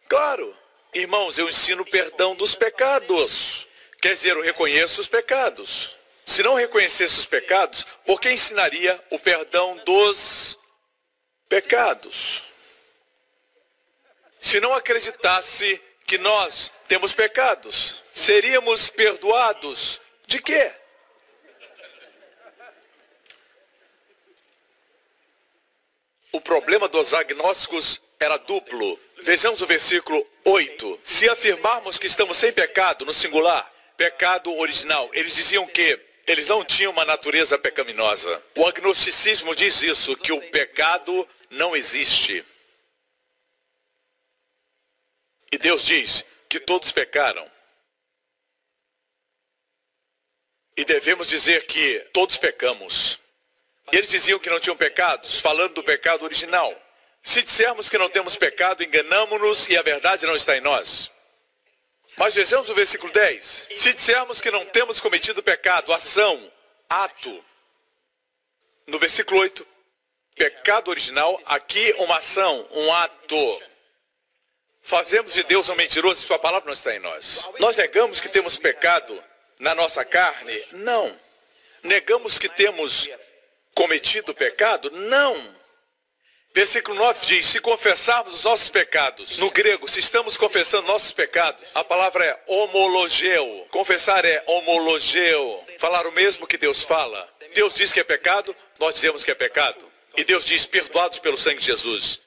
Claro. Irmãos, eu ensino perdão dos pecados. Quer dizer, eu reconheço os pecados. Se não reconhecesse os pecados, por que ensinaria o perdão dos pecados? Se não acreditasse que nós temos pecados, seríamos perdoados de quê? O problema dos agnósticos era duplo. Vejamos o versículo 8. Se afirmarmos que estamos sem pecado, no singular, pecado original. Eles diziam que eles não tinham uma natureza pecaminosa. O agnosticismo diz isso, que o pecado não existe. E Deus diz que todos pecaram. E devemos dizer que todos pecamos. Eles diziam que não tinham pecados, falando do pecado original. Se dissermos que não temos pecado, enganamos-nos e a verdade não está em nós. Mas vejamos o versículo 10. Se dissermos que não temos cometido pecado, ação, ato. No versículo 8, pecado original, aqui uma ação, um ato. Fazemos de Deus um mentiroso e sua palavra não está em nós. Nós negamos que temos pecado na nossa carne? Não. Negamos que temos cometido pecado? Não. Versículo 9 diz: Se confessarmos os nossos pecados, no grego, se estamos confessando nossos pecados, a palavra é homologeu. Confessar é homologeu. Falar o mesmo que Deus fala. Deus diz que é pecado, nós dizemos que é pecado. E Deus diz: perdoados pelo sangue de Jesus.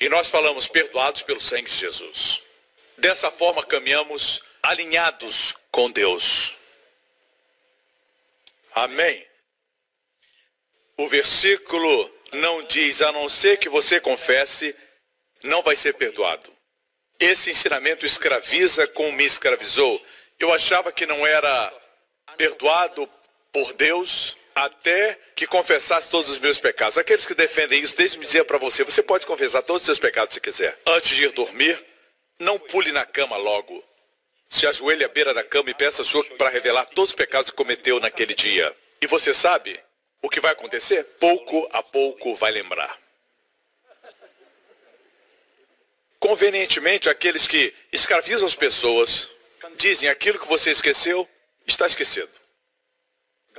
E nós falamos: perdoados pelo sangue de Jesus. Dessa forma caminhamos alinhados com Deus. Amém. O versículo não diz, a não ser que você confesse, não vai ser perdoado. Esse ensinamento escraviza como me escravizou. Eu achava que não era perdoado por Deus até que confessasse todos os meus pecados. Aqueles que defendem isso, deixe-me dizer para você, você pode confessar todos os seus pecados se quiser. Antes de ir dormir, não pule na cama logo. Se ajoelhe à beira da cama e peça a sua para revelar todos os pecados que cometeu naquele dia. E você sabe, o que vai acontecer? Pouco a pouco vai lembrar. Convenientemente, aqueles que escravizam as pessoas dizem aquilo que você esqueceu está esquecido.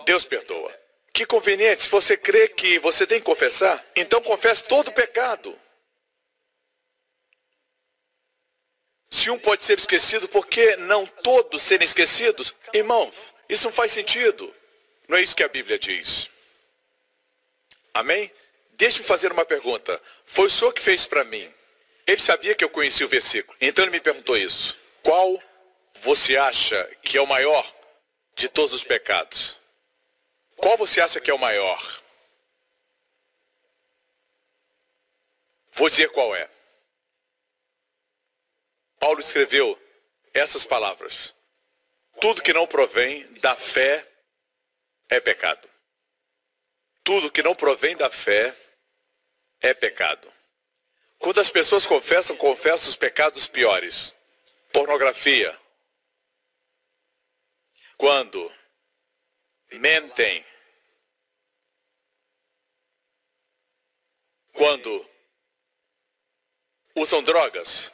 Deus perdoa. Que conveniente, se você crê que você tem que confessar, então confesse todo o pecado. Se um pode ser esquecido, por que não todos serem esquecidos? Irmãos, isso não faz sentido. Não é isso que a Bíblia diz. Amém? Deixe-me fazer uma pergunta. Foi o senhor que fez para mim. Ele sabia que eu conhecia o versículo. Então ele me perguntou isso. Qual você acha que é o maior de todos os pecados? Qual você acha que é o maior? Vou dizer qual é. Paulo escreveu essas palavras. Tudo que não provém da fé é pecado. Tudo que não provém da fé é pecado. Quando as pessoas confessam, confessam os pecados piores. Pornografia. Quando mentem. Quando usam drogas.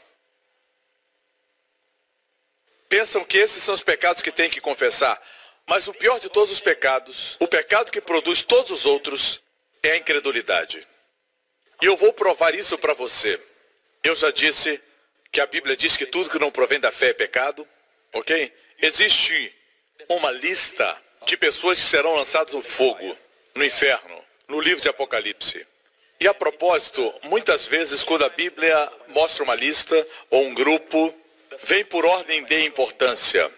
Pensam que esses são os pecados que têm que confessar. Mas o pior de todos os pecados, o pecado que produz todos os outros, é a incredulidade. E eu vou provar isso para você. Eu já disse que a Bíblia diz que tudo que não provém da fé é pecado, ok? Existe uma lista de pessoas que serão lançadas no fogo, no inferno, no livro de Apocalipse. E a propósito, muitas vezes quando a Bíblia mostra uma lista ou um grupo, vem por ordem de importância.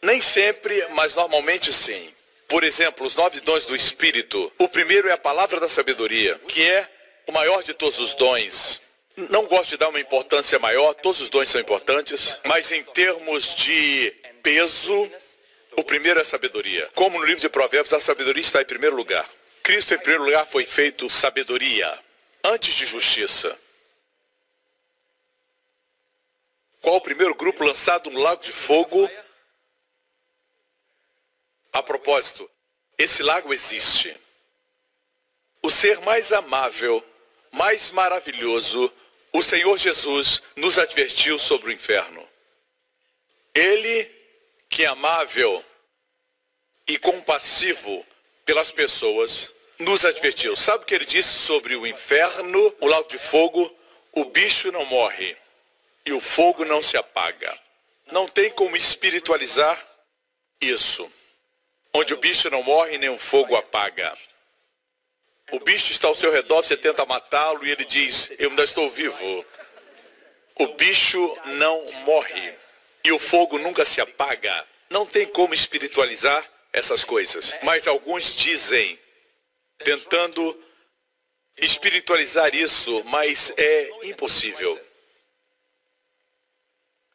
Nem sempre, mas normalmente sim. Por exemplo, os nove dons do Espírito. O primeiro é a palavra da sabedoria, que é o maior de todos os dons. Não gosto de dar uma importância maior, todos os dons são importantes, mas em termos de peso, o primeiro é a sabedoria. Como no livro de Provérbios, a sabedoria está em primeiro lugar. Cristo, em primeiro lugar, foi feito sabedoria, antes de justiça. Qual o primeiro grupo lançado no lago de fogo? A propósito, esse lago existe. O ser mais amável, mais maravilhoso, o Senhor Jesus nos advertiu sobre o inferno. Ele, que é amável e compassivo pelas pessoas, nos advertiu. Sabe o que ele disse sobre o inferno, o lago de fogo? O bicho não morre e o fogo não se apaga. Não tem como espiritualizar isso. Onde o bicho não morre nem o fogo apaga. O bicho está ao seu redor, você tenta matá-lo e ele diz: Eu ainda estou vivo. O bicho não morre e o fogo nunca se apaga. Não tem como espiritualizar essas coisas. Mas alguns dizem, tentando espiritualizar isso, mas é impossível.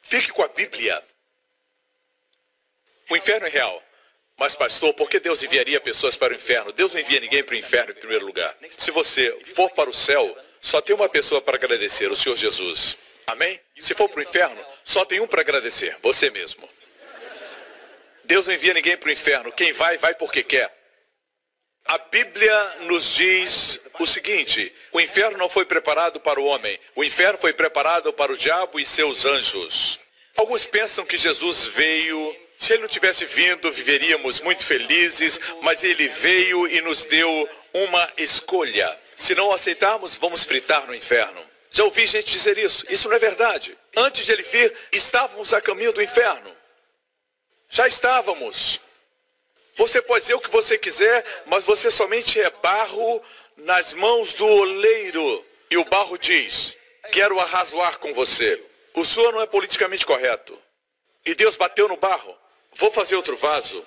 Fique com a Bíblia. O inferno é real. Mas, pastor, por que Deus enviaria pessoas para o inferno? Deus não envia ninguém para o inferno em primeiro lugar. Se você for para o céu, só tem uma pessoa para agradecer, o Senhor Jesus. Amém? Se for para o inferno, só tem um para agradecer, você mesmo. Deus não envia ninguém para o inferno. Quem vai, vai porque quer. A Bíblia nos diz o seguinte: o inferno não foi preparado para o homem, o inferno foi preparado para o diabo e seus anjos. Alguns pensam que Jesus veio se ele não tivesse vindo, viveríamos muito felizes, mas ele veio e nos deu uma escolha. Se não aceitarmos, vamos fritar no inferno. Já ouvi gente dizer isso. Isso não é verdade. Antes de ele vir, estávamos a caminho do inferno. Já estávamos. Você pode dizer o que você quiser, mas você somente é barro nas mãos do oleiro. E o barro diz: Quero arrazoar com você. O senhor não é politicamente correto. E Deus bateu no barro vou fazer outro vaso.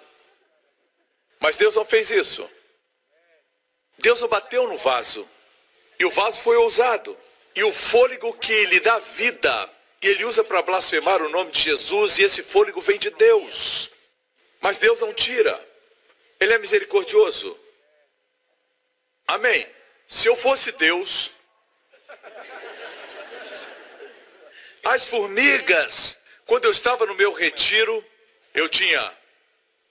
Mas Deus não fez isso. Deus não bateu no vaso. E o vaso foi ousado. E o fôlego que lhe dá vida, ele usa para blasfemar o nome de Jesus, e esse fôlego vem de Deus. Mas Deus não tira. Ele é misericordioso. Amém. Se eu fosse Deus, as formigas, quando eu estava no meu retiro, eu tinha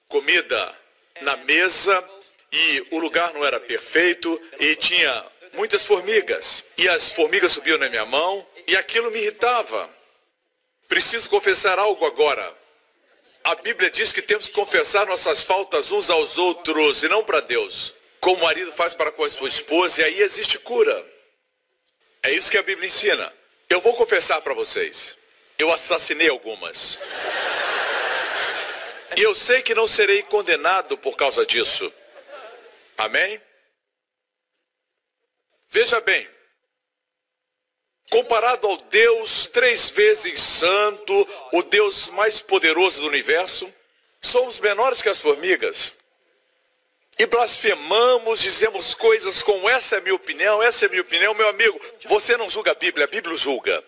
comida na mesa e o lugar não era perfeito e tinha muitas formigas. E as formigas subiam na minha mão e aquilo me irritava. Preciso confessar algo agora. A Bíblia diz que temos que confessar nossas faltas uns aos outros e não para Deus. Como o marido faz para com a sua esposa, e aí existe cura. É isso que a Bíblia ensina. Eu vou confessar para vocês. Eu assassinei algumas. E eu sei que não serei condenado por causa disso. Amém? Veja bem, comparado ao Deus três vezes santo, o Deus mais poderoso do universo, somos menores que as formigas. E blasfemamos, dizemos coisas como essa é minha opinião, essa é minha opinião, meu amigo. Você não julga a Bíblia, a Bíblia julga.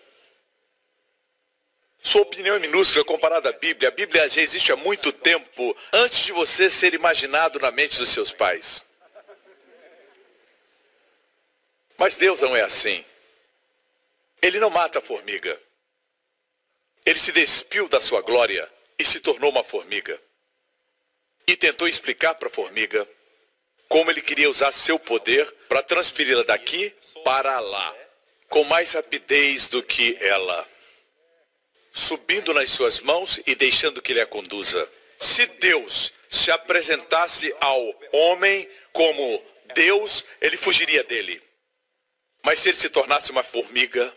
Sua opinião é minúscula comparada à Bíblia. A Bíblia já existe há muito tempo, antes de você ser imaginado na mente dos seus pais. Mas Deus não é assim. Ele não mata a formiga. Ele se despiu da sua glória e se tornou uma formiga. E tentou explicar para a formiga como ele queria usar seu poder para transferi-la daqui para lá, com mais rapidez do que ela subindo nas suas mãos e deixando que ele a conduza. Se Deus se apresentasse ao homem como Deus, ele fugiria dele. Mas se ele se tornasse uma formiga,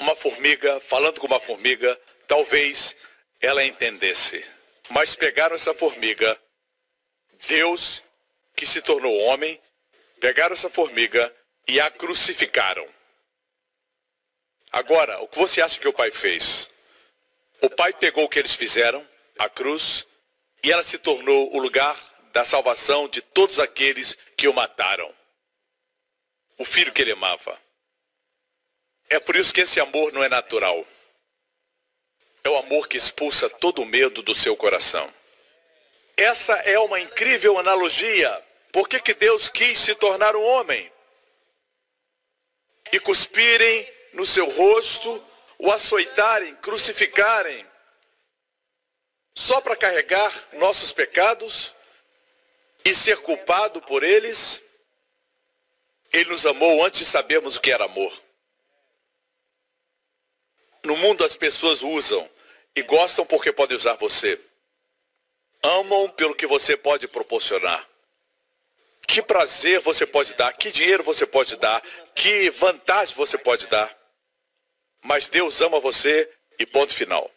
uma formiga, falando com uma formiga, talvez ela entendesse. Mas pegaram essa formiga, Deus, que se tornou homem, pegaram essa formiga e a crucificaram. Agora, o que você acha que o pai fez? O Pai pegou o que eles fizeram, a cruz, e ela se tornou o lugar da salvação de todos aqueles que o mataram. O filho que ele amava. É por isso que esse amor não é natural. É o amor que expulsa todo o medo do seu coração. Essa é uma incrível analogia. Por que, que Deus quis se tornar um homem? E cuspirem no seu rosto o açoitarem, crucificarem, só para carregar nossos pecados e ser culpado por eles. Ele nos amou antes de sabermos o que era amor. No mundo as pessoas usam e gostam porque podem usar você. Amam pelo que você pode proporcionar. Que prazer você pode dar, que dinheiro você pode dar, que vantagem você pode dar. Mas Deus ama você e ponto final.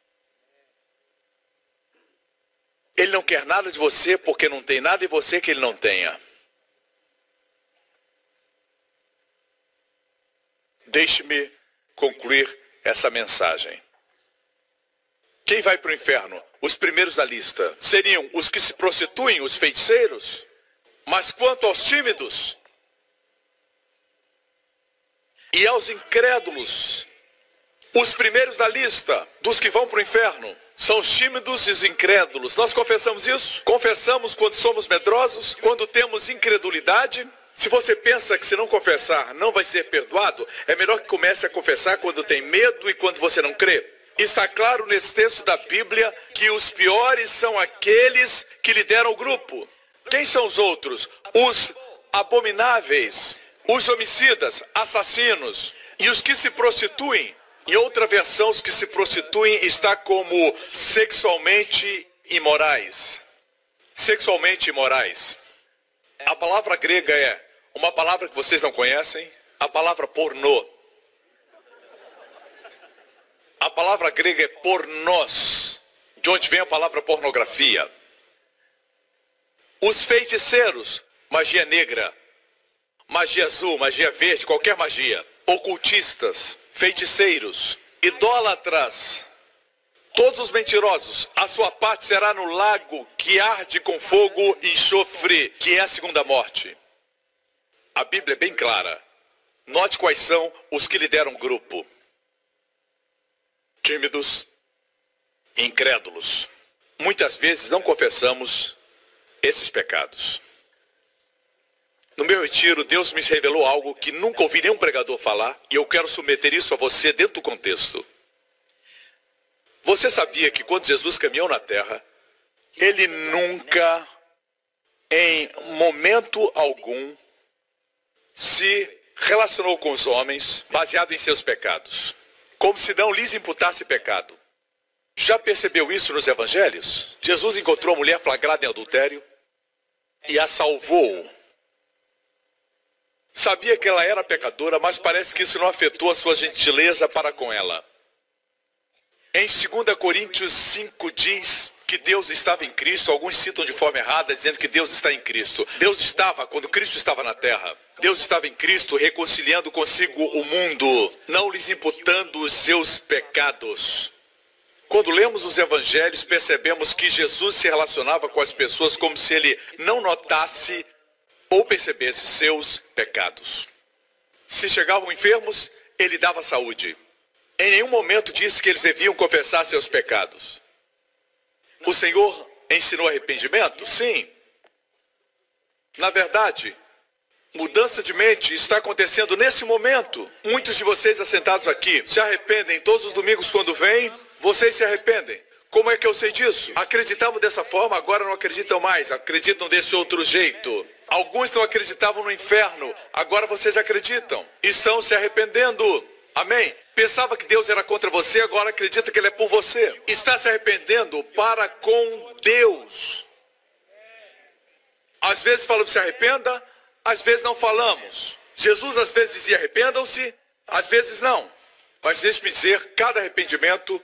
Ele não quer nada de você porque não tem nada em você que ele não tenha. Deixe-me concluir essa mensagem. Quem vai para o inferno? Os primeiros da lista seriam os que se prostituem, os feiticeiros. Mas quanto aos tímidos e aos incrédulos, os primeiros da lista dos que vão para o inferno são os tímidos e os incrédulos. Nós confessamos isso? Confessamos quando somos medrosos, quando temos incredulidade. Se você pensa que se não confessar não vai ser perdoado, é melhor que comece a confessar quando tem medo e quando você não crê. Está claro nesse texto da Bíblia que os piores são aqueles que lideram o grupo. Quem são os outros? Os abomináveis, os homicidas, assassinos e os que se prostituem em outra versão, os que se prostituem está como sexualmente imorais. Sexualmente imorais. A palavra grega é uma palavra que vocês não conhecem, a palavra pornô. A palavra grega é pornós, de onde vem a palavra pornografia. Os feiticeiros, magia negra, magia azul, magia verde, qualquer magia. Ocultistas, feiticeiros, idólatras, todos os mentirosos, a sua parte será no lago que arde com fogo e enxofre, que é a segunda morte. A Bíblia é bem clara. Note quais são os que lideram grupo. Tímidos, incrédulos. Muitas vezes não confessamos esses pecados. No meu retiro, Deus me revelou algo que nunca ouvi nenhum pregador falar e eu quero submeter isso a você dentro do contexto. Você sabia que quando Jesus caminhou na terra, ele nunca, em momento algum, se relacionou com os homens baseado em seus pecados, como se não lhes imputasse pecado. Já percebeu isso nos evangelhos? Jesus encontrou a mulher flagrada em adultério e a salvou Sabia que ela era pecadora, mas parece que isso não afetou a sua gentileza para com ela. Em 2 Coríntios 5 diz que Deus estava em Cristo, alguns citam de forma errada, dizendo que Deus está em Cristo. Deus estava quando Cristo estava na terra. Deus estava em Cristo reconciliando consigo o mundo, não lhes imputando os seus pecados. Quando lemos os evangelhos, percebemos que Jesus se relacionava com as pessoas como se ele não notasse ou percebesse seus pecados. Se chegavam enfermos, ele dava saúde. Em nenhum momento disse que eles deviam confessar seus pecados. O Senhor ensinou arrependimento? Sim. Na verdade, mudança de mente está acontecendo nesse momento. Muitos de vocês assentados aqui se arrependem todos os domingos quando vêm. Vocês se arrependem. Como é que eu sei disso? Acreditavam dessa forma, agora não acreditam mais. Acreditam desse outro jeito. Alguns não acreditavam no inferno, agora vocês acreditam. Estão se arrependendo. Amém? Pensava que Deus era contra você, agora acredita que Ele é por você. Está se arrependendo para com Deus. Às vezes falamos se arrependa, às vezes não falamos. Jesus às vezes dizia arrependam-se, às vezes não. Mas deixe-me dizer, cada arrependimento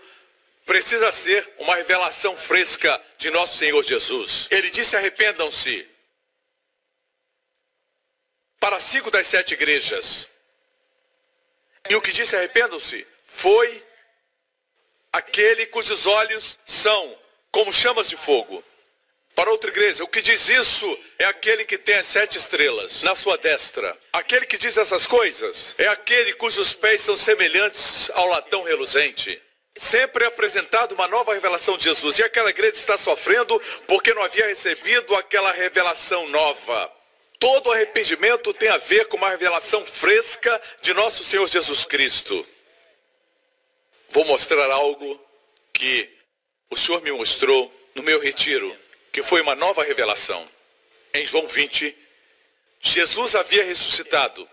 precisa ser uma revelação fresca de nosso Senhor Jesus. Ele disse arrependam-se para cinco das sete igrejas. E o que disse arrependam-se foi aquele cujos olhos são como chamas de fogo. Para outra igreja, o que diz isso é aquele que tem as sete estrelas na sua destra. Aquele que diz essas coisas é aquele cujos pés são semelhantes ao latão reluzente. Sempre é apresentado uma nova revelação de Jesus. E aquela igreja está sofrendo porque não havia recebido aquela revelação nova. Todo arrependimento tem a ver com uma revelação fresca de nosso Senhor Jesus Cristo. Vou mostrar algo que o Senhor me mostrou no meu retiro, que foi uma nova revelação. Em João 20, Jesus havia ressuscitado.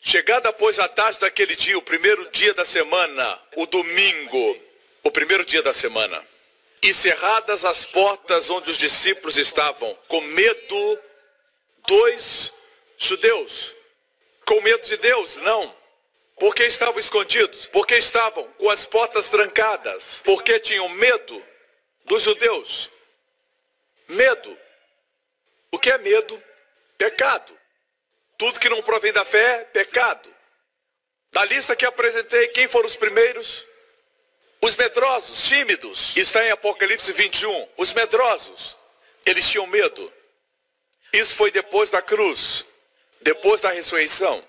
Chegada após a tarde daquele dia, o primeiro dia da semana, o domingo, o primeiro dia da semana, e cerradas as portas onde os discípulos estavam, com medo dois judeus com medo de Deus? Não. Porque estavam escondidos? Porque estavam com as portas trancadas? Porque tinham medo dos judeus? Medo. O que é medo? Pecado. Tudo que não provém da fé, pecado. Da lista que apresentei, quem foram os primeiros? Os medrosos, tímidos. Está em Apocalipse 21. Os medrosos, eles tinham medo. Isso foi depois da cruz, depois da ressurreição.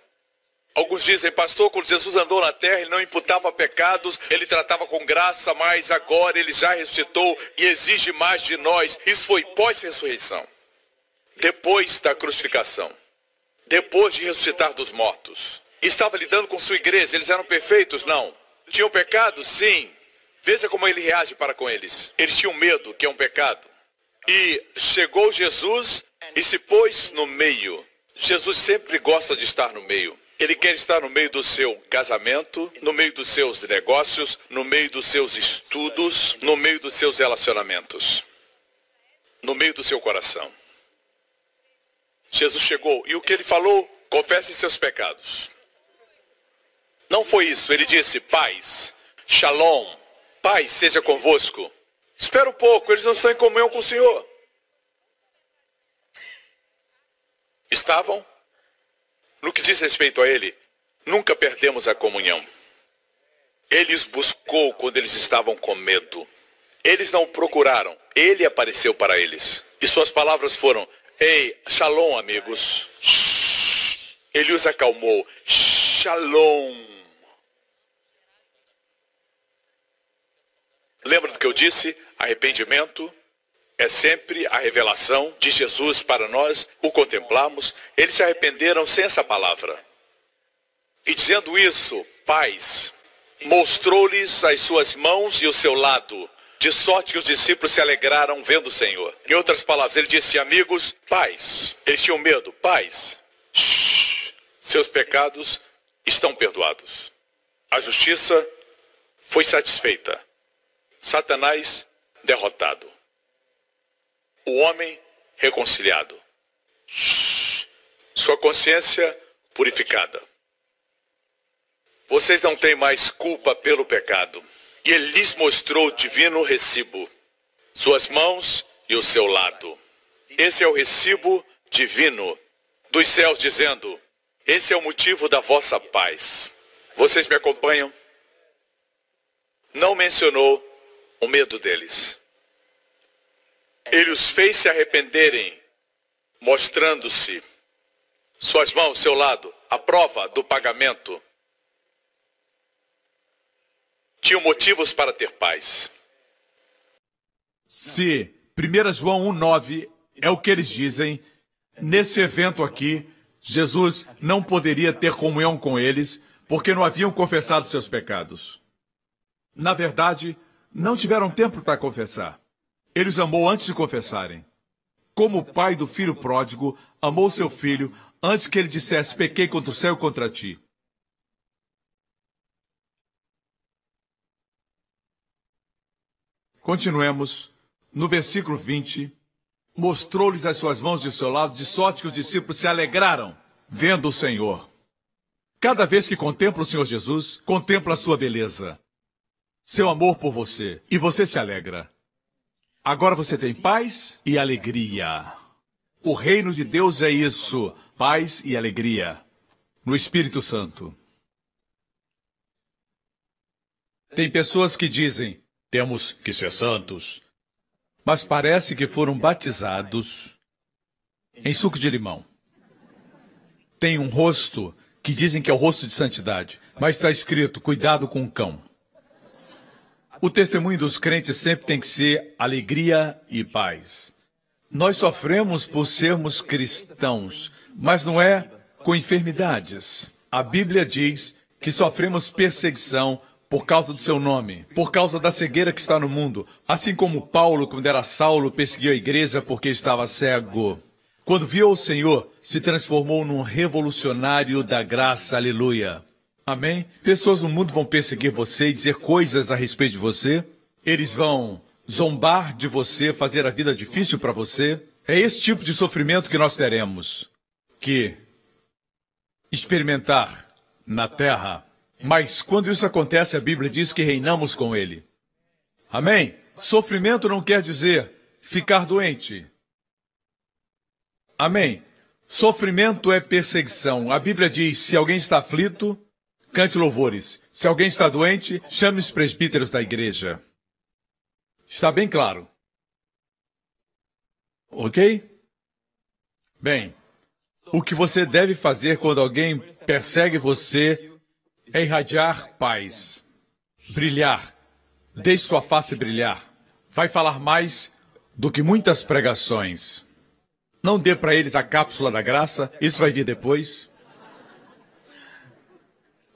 Alguns dizem, pastor, quando Jesus andou na terra, ele não imputava pecados, ele tratava com graça, mas agora ele já ressuscitou e exige mais de nós. Isso foi pós-ressurreição, depois da crucificação, depois de ressuscitar dos mortos. Estava lidando com sua igreja, eles eram perfeitos? Não. Tinham pecado? Sim. Veja como ele reage para com eles. Eles tinham medo, que é um pecado. E chegou Jesus e se pôs no meio. Jesus sempre gosta de estar no meio. Ele quer estar no meio do seu casamento, no meio dos seus negócios, no meio dos seus estudos, no meio dos seus relacionamentos, no meio do seu coração. Jesus chegou e o que ele falou? Confesse seus pecados. Não foi isso. Ele disse: Paz, Shalom, paz seja convosco. Espera um pouco, eles não estão em comunhão com o Senhor. estavam, no que diz respeito a ele, nunca perdemos a comunhão. Ele os buscou quando eles estavam com medo. Eles não o procuraram, ele apareceu para eles. E suas palavras foram: Ei, shalom, amigos. Ele os acalmou. Shalom. Lembra do que eu disse? Arrependimento, é sempre a revelação de Jesus para nós, o contemplamos. Eles se arrependeram sem essa palavra. E dizendo isso, paz, mostrou-lhes as suas mãos e o seu lado, de sorte que os discípulos se alegraram vendo o Senhor. Em outras palavras, ele disse, amigos, paz. Eles tinham medo, paz. Shhh, seus pecados estão perdoados. A justiça foi satisfeita. Satanás derrotado o homem reconciliado. Sua consciência purificada. Vocês não têm mais culpa pelo pecado. E ele lhes mostrou o divino recibo. suas mãos e o seu lado. Esse é o recibo divino dos céus dizendo: Esse é o motivo da vossa paz. Vocês me acompanham? Não mencionou o medo deles. Ele os fez se arrependerem, mostrando-se suas mãos, seu lado, a prova do pagamento. Tinham motivos para ter paz. Se 1 João 1,9 é o que eles dizem, nesse evento aqui, Jesus não poderia ter comunhão com eles porque não haviam confessado seus pecados. Na verdade, não tiveram tempo para confessar. Ele os amou antes de confessarem. Como o pai do filho pródigo amou seu filho antes que ele dissesse: Pequei contra o céu e contra ti. Continuemos. No versículo 20, mostrou-lhes as suas mãos de seu lado, de sorte que os discípulos se alegraram, vendo o Senhor. Cada vez que contempla o Senhor Jesus, contempla a sua beleza, seu amor por você, e você se alegra. Agora você tem paz e alegria. O reino de Deus é isso: paz e alegria no Espírito Santo. Tem pessoas que dizem: temos que ser santos. Mas parece que foram batizados em suco de limão. Tem um rosto que dizem que é o rosto de santidade, mas está escrito: cuidado com o cão. O testemunho dos crentes sempre tem que ser alegria e paz. Nós sofremos por sermos cristãos, mas não é com enfermidades. A Bíblia diz que sofremos perseguição por causa do seu nome, por causa da cegueira que está no mundo, assim como Paulo, quando era Saulo, perseguiu a igreja porque estava cego. Quando viu o Senhor, se transformou num revolucionário da graça, aleluia. Amém? Pessoas no mundo vão perseguir você e dizer coisas a respeito de você. Eles vão zombar de você, fazer a vida difícil para você. É esse tipo de sofrimento que nós teremos que experimentar na terra. Mas quando isso acontece, a Bíblia diz que reinamos com Ele. Amém? Sofrimento não quer dizer ficar doente. Amém? Sofrimento é perseguição. A Bíblia diz: se alguém está aflito, cante louvores. Se alguém está doente, chame os presbíteros da igreja. Está bem claro. Ok? Bem, o que você deve fazer quando alguém persegue você é irradiar paz, brilhar, deixe sua face brilhar. Vai falar mais do que muitas pregações. Não dê para eles a cápsula da graça, isso vai vir depois.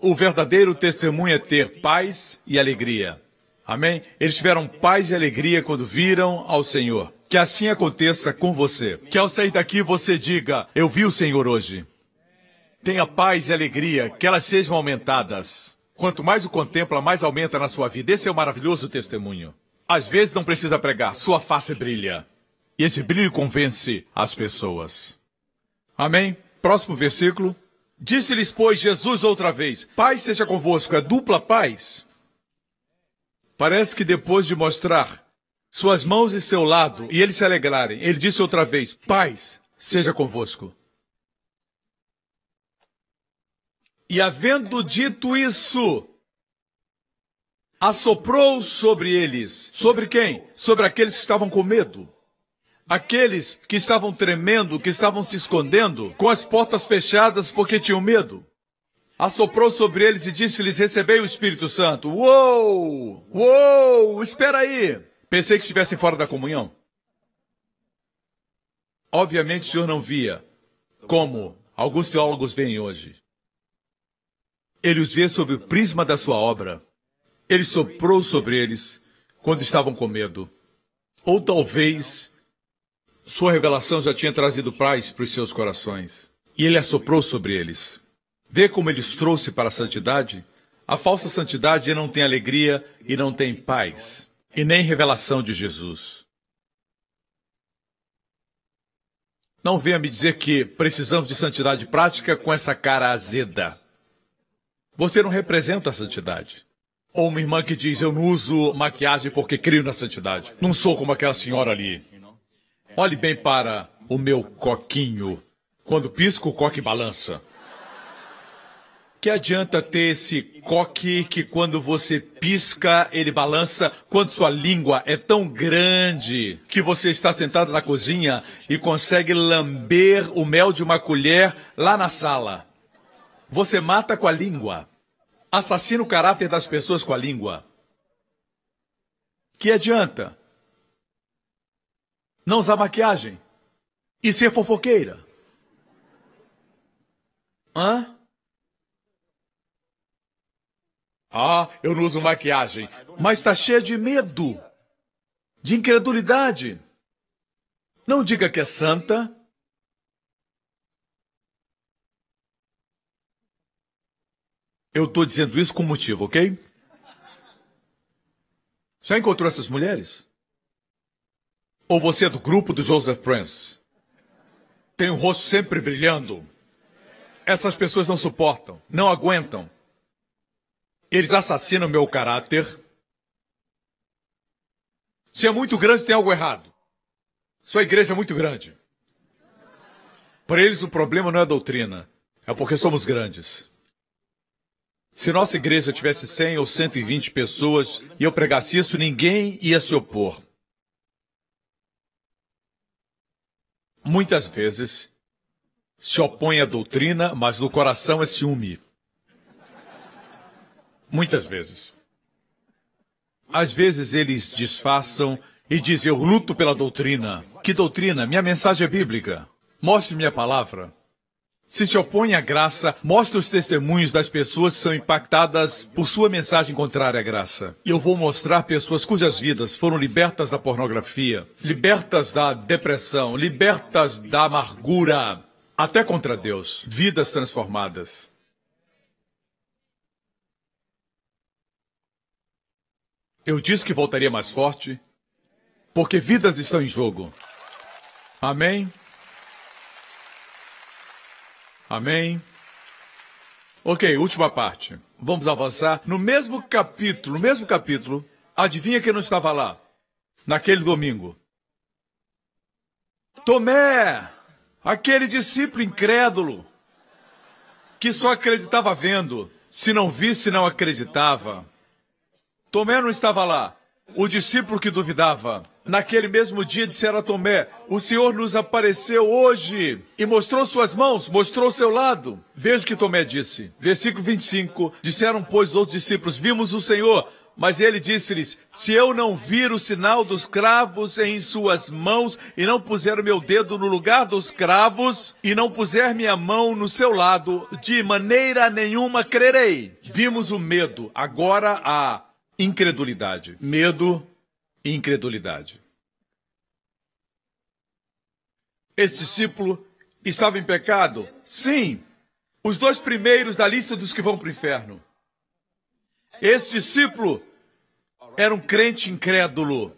O verdadeiro testemunho é ter paz e alegria. Amém? Eles tiveram paz e alegria quando viram ao Senhor. Que assim aconteça com você. Que ao sair daqui você diga: Eu vi o Senhor hoje. Tenha paz e alegria, que elas sejam aumentadas. Quanto mais o contempla, mais aumenta na sua vida. Esse é o um maravilhoso testemunho. Às vezes não precisa pregar, sua face brilha. E esse brilho convence as pessoas. Amém? Próximo versículo. Disse-lhes, pois, Jesus outra vez: Paz seja convosco. É dupla paz. Parece que depois de mostrar suas mãos e seu lado e eles se alegrarem, ele disse outra vez: Paz seja convosco. E havendo dito isso, assoprou sobre eles. Sobre quem? Sobre aqueles que estavam com medo. Aqueles que estavam tremendo, que estavam se escondendo, com as portas fechadas porque tinham medo. Assoprou sobre eles e disse-lhes: Recebei o Espírito Santo. Uou! Uou! Espera aí! Pensei que estivessem fora da comunhão. Obviamente o senhor não via como alguns teólogos veem hoje. Ele os vê sob o prisma da sua obra. Ele soprou sobre eles quando estavam com medo. Ou talvez sua revelação já tinha trazido paz para os seus corações. E ele assoprou sobre eles. Vê como ele os trouxe para a santidade? A falsa santidade não tem alegria e não tem paz, e nem revelação de Jesus. Não venha me dizer que precisamos de santidade prática com essa cara azeda. Você não representa a santidade. Ou uma irmã que diz: Eu não uso maquiagem porque creio na santidade. Não sou como aquela senhora ali. Olhe bem para o meu coquinho. Quando pisco, o coque balança. Que adianta ter esse coque que quando você pisca, ele balança, quando sua língua é tão grande que você está sentado na cozinha e consegue lamber o mel de uma colher lá na sala. Você mata com a língua. Assassina o caráter das pessoas com a língua. Que adianta? Não usar maquiagem e ser fofoqueira. Hã? Ah, eu não uso maquiagem. Mas está cheia de medo, de incredulidade. Não diga que é santa. Eu estou dizendo isso com motivo, ok? Já encontrou essas mulheres? Ou você é do grupo do Joseph Prince? Tem o rosto sempre brilhando. Essas pessoas não suportam, não aguentam. Eles assassinam meu caráter. Se é muito grande, tem algo errado. Sua igreja é muito grande. Para eles, o problema não é a doutrina, é porque somos grandes. Se nossa igreja tivesse 100 ou 120 pessoas e eu pregasse isso, ninguém ia se opor. Muitas vezes se opõe à doutrina, mas no coração é ciúme. Muitas vezes. Às vezes eles disfarçam e dizem: Eu luto pela doutrina. Que doutrina? Minha mensagem é bíblica. Mostre minha palavra. Se se opõe à graça, mostre os testemunhos das pessoas que são impactadas por sua mensagem contrária à graça. E eu vou mostrar pessoas cujas vidas foram libertas da pornografia, libertas da depressão, libertas da amargura, até contra Deus, vidas transformadas. Eu disse que voltaria mais forte, porque vidas estão em jogo. Amém? Amém? Ok, última parte. Vamos avançar. No mesmo capítulo, no mesmo capítulo, adivinha quem não estava lá? Naquele domingo. Tomé, aquele discípulo incrédulo, que só acreditava vendo. Se não visse, não acreditava. Tomé não estava lá. O discípulo que duvidava. Naquele mesmo dia disseram a Tomé: O Senhor nos apareceu hoje e mostrou suas mãos, mostrou seu lado. Veja o que Tomé disse. Versículo 25. Disseram, pois, os outros discípulos: Vimos o Senhor. Mas ele disse-lhes: Se eu não vir o sinal dos cravos em suas mãos, e não puser meu dedo no lugar dos cravos, e não puser minha mão no seu lado, de maneira nenhuma crerei. Vimos o medo, agora a incredulidade. Medo incredulidade. Esse discípulo estava em pecado? Sim. Os dois primeiros da lista dos que vão para o inferno. Esse discípulo era um crente incrédulo.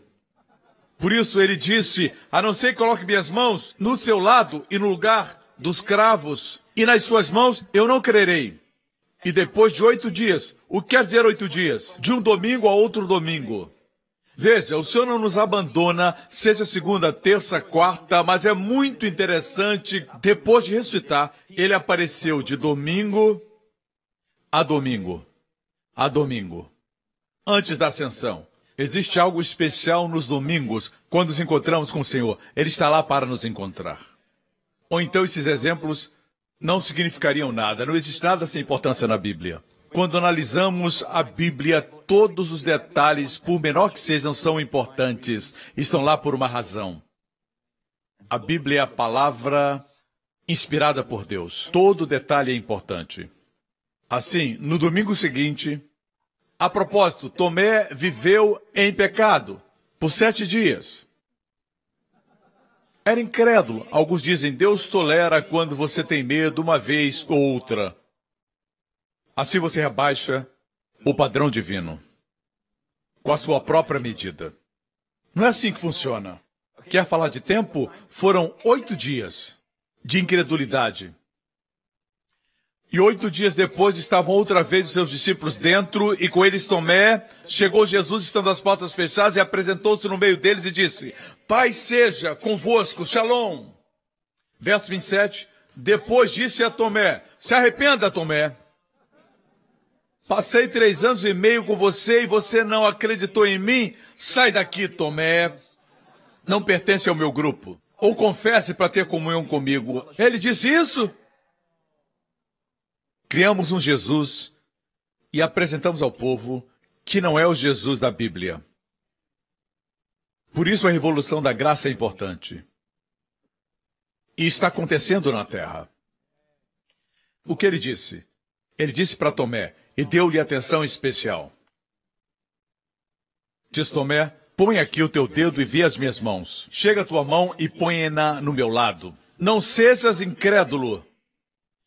Por isso ele disse: A não ser que coloque minhas mãos no seu lado e no lugar dos cravos, e nas suas mãos eu não crerei. E depois de oito dias, o que quer dizer oito dias? De um domingo a outro domingo. Veja, o Senhor não nos abandona, seja segunda, terça, quarta, mas é muito interessante, depois de ressuscitar, ele apareceu de domingo a domingo. A domingo. Antes da ascensão. Existe algo especial nos domingos, quando nos encontramos com o Senhor. Ele está lá para nos encontrar. Ou então esses exemplos não significariam nada. Não existe nada sem importância na Bíblia. Quando analisamos a Bíblia, todos os detalhes, por menor que sejam, são importantes. Estão lá por uma razão. A Bíblia é a palavra inspirada por Deus. Todo detalhe é importante. Assim, no domingo seguinte, a propósito, Tomé viveu em pecado por sete dias. Era incrédulo. Alguns dizem, Deus tolera quando você tem medo uma vez ou outra. Assim você rebaixa o padrão divino com a sua própria medida. Não é assim que funciona. Quer falar de tempo? Foram oito dias de incredulidade. E oito dias depois estavam outra vez os seus discípulos dentro, e com eles Tomé. Chegou Jesus, estando as portas fechadas, e apresentou-se no meio deles e disse: Pai seja convosco, shalom. Verso 27. Depois disse a Tomé: Se arrependa, Tomé. Passei três anos e meio com você e você não acreditou em mim? Sai daqui, Tomé. Não pertence ao meu grupo. Ou confesse para ter comunhão comigo. Ele disse isso? Criamos um Jesus e apresentamos ao povo que não é o Jesus da Bíblia. Por isso a revolução da graça é importante. E está acontecendo na terra. O que ele disse? Ele disse para Tomé e deu-lhe atenção especial. Diz Tomé: Põe aqui o teu dedo e vê as minhas mãos. Chega a tua mão e põe-na no meu lado. Não sejas incrédulo,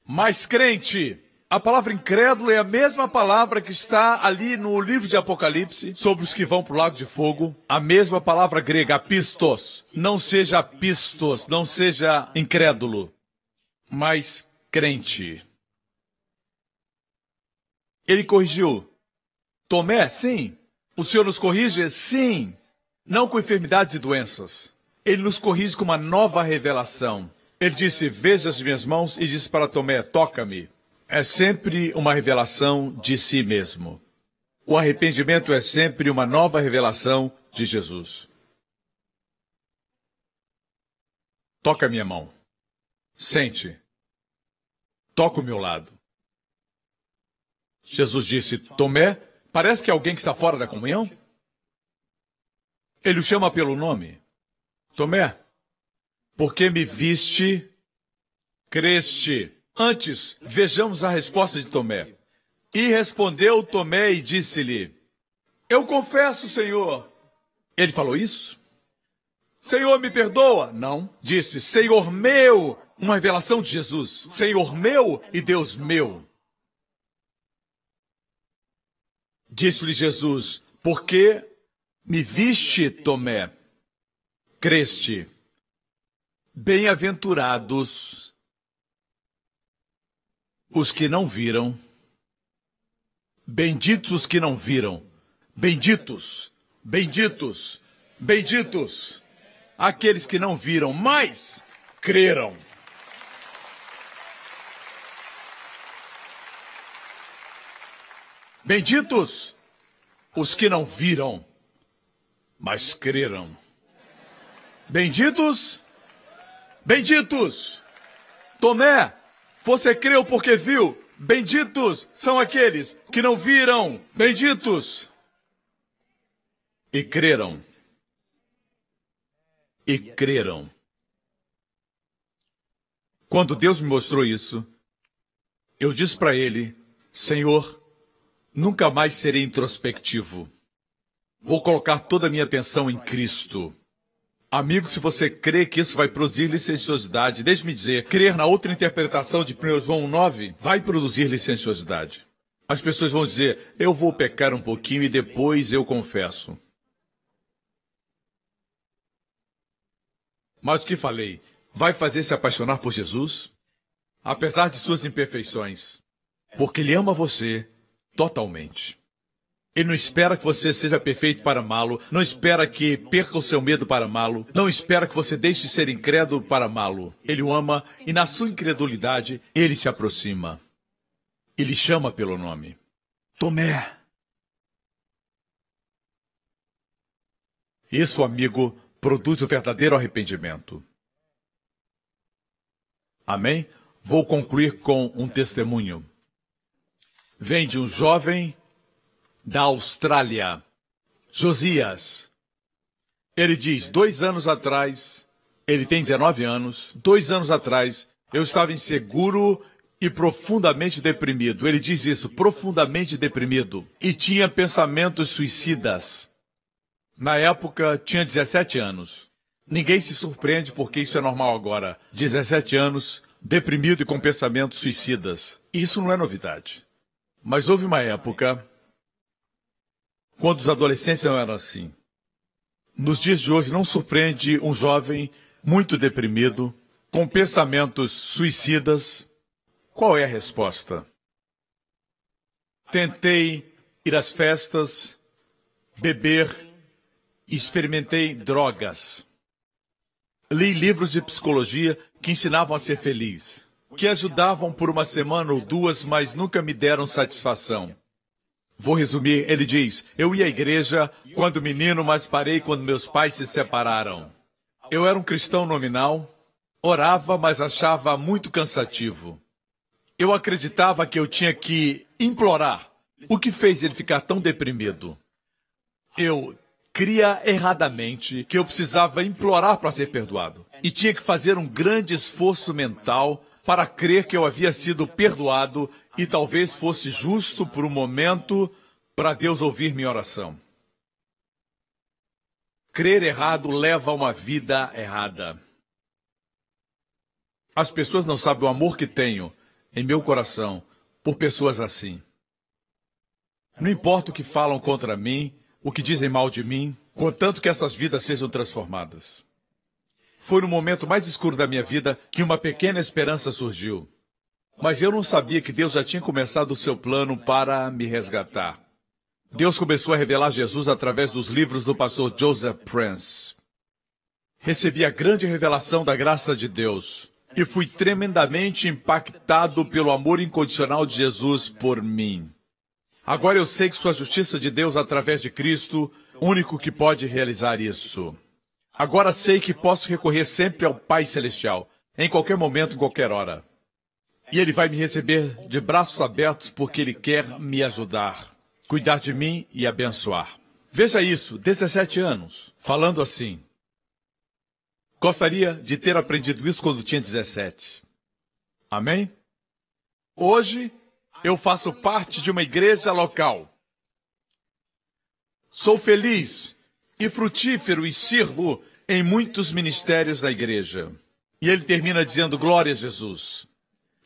mas crente. A palavra incrédulo é a mesma palavra que está ali no livro de Apocalipse sobre os que vão para o lago de fogo. A mesma palavra grega, pistos. Não seja pistos, não seja incrédulo, mas crente. Ele corrigiu. Tomé, sim. O Senhor nos corrige? Sim. Não com enfermidades e doenças. Ele nos corrige com uma nova revelação. Ele disse: Veja as minhas mãos, e disse para Tomé: Toca-me é sempre uma revelação de si mesmo. O arrependimento é sempre uma nova revelação de Jesus. Toca minha mão. Sente. Toca o meu lado. Jesus disse: Tomé, parece que alguém que está fora da comunhão? Ele o chama pelo nome. Tomé, porque me viste, creste. Antes, vejamos a resposta de Tomé. E respondeu Tomé e disse-lhe: Eu confesso, Senhor. Ele falou isso? Senhor, me perdoa? Não. Disse: Senhor meu. Uma revelação de Jesus. Senhor meu e Deus meu. Disse-lhe Jesus: Porque me viste, Tomé, creste. Bem-aventurados os que não viram. Benditos os que não viram. Benditos, benditos, benditos. Aqueles que não viram, mas creram. Benditos os que não viram, mas creram. Benditos, benditos. Tomé, você creu porque viu? Benditos são aqueles que não viram. Benditos. E creram. E creram. Quando Deus me mostrou isso, eu disse para ele: Senhor, nunca mais serei introspectivo. Vou colocar toda a minha atenção em Cristo. Amigo, se você crê que isso vai produzir licenciosidade, deixe-me dizer, crer na outra interpretação de 1 João 9 vai produzir licenciosidade. As pessoas vão dizer, eu vou pecar um pouquinho e depois eu confesso. Mas o que falei? Vai fazer se apaixonar por Jesus? Apesar de suas imperfeições. Porque Ele ama você totalmente. Ele não espera que você seja perfeito para amá-lo, não espera que perca o seu medo para amá-lo, não espera que você deixe de ser incrédulo para amá-lo. Ele o ama e na sua incredulidade ele se aproxima. Ele chama pelo nome. Tomé. Isso, amigo, produz o verdadeiro arrependimento. Amém? Vou concluir com um testemunho. Vem de um jovem da Austrália, Josias. Ele diz: dois anos atrás, ele tem 19 anos, dois anos atrás, eu estava inseguro e profundamente deprimido. Ele diz isso, profundamente deprimido. E tinha pensamentos suicidas. Na época, tinha 17 anos. Ninguém se surpreende porque isso é normal agora. 17 anos, deprimido e com pensamentos suicidas. Isso não é novidade. Mas houve uma época quando os adolescentes não eram assim. Nos dias de hoje não surpreende um jovem muito deprimido, com pensamentos suicidas, Qual é a resposta? Tentei ir às festas, beber experimentei drogas. Li livros de psicologia que ensinavam a ser feliz, que ajudavam por uma semana ou duas, mas nunca me deram satisfação. Vou resumir, ele diz: Eu ia à igreja quando menino, mas parei quando meus pais se separaram. Eu era um cristão nominal, orava, mas achava muito cansativo. Eu acreditava que eu tinha que implorar, o que fez ele ficar tão deprimido. Eu cria erradamente que eu precisava implorar para ser perdoado e tinha que fazer um grande esforço mental para crer que eu havia sido perdoado e talvez fosse justo por um momento para Deus ouvir minha oração. Crer errado leva a uma vida errada. As pessoas não sabem o amor que tenho em meu coração por pessoas assim. Não importa o que falam contra mim, o que dizem mal de mim, contanto que essas vidas sejam transformadas. Foi no momento mais escuro da minha vida que uma pequena esperança surgiu. Mas eu não sabia que Deus já tinha começado o seu plano para me resgatar. Deus começou a revelar Jesus através dos livros do pastor Joseph Prince. Recebi a grande revelação da graça de Deus e fui tremendamente impactado pelo amor incondicional de Jesus por mim. Agora eu sei que sua justiça de Deus através de Cristo, único que pode realizar isso. Agora sei que posso recorrer sempre ao Pai Celestial, em qualquer momento, em qualquer hora. E Ele vai me receber de braços abertos porque Ele quer me ajudar, cuidar de mim e abençoar. Veja isso, 17 anos, falando assim. Gostaria de ter aprendido isso quando tinha 17. Amém? Hoje, eu faço parte de uma igreja local. Sou feliz e frutífero e sirvo em muitos ministérios da igreja. E ele termina dizendo: Glória a Jesus.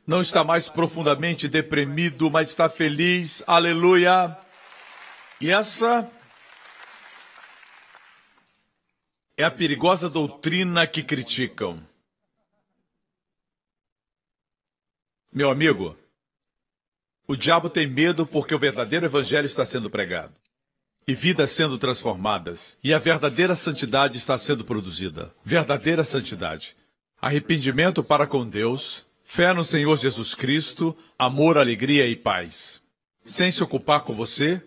Não está mais profundamente deprimido, mas está feliz. Aleluia. E essa é a perigosa doutrina que criticam. Meu amigo, o diabo tem medo porque o verdadeiro evangelho está sendo pregado e vidas sendo transformadas, e a verdadeira santidade está sendo produzida. Verdadeira santidade. Arrependimento para com Deus, fé no Senhor Jesus Cristo, amor, alegria e paz. Sem se ocupar com você,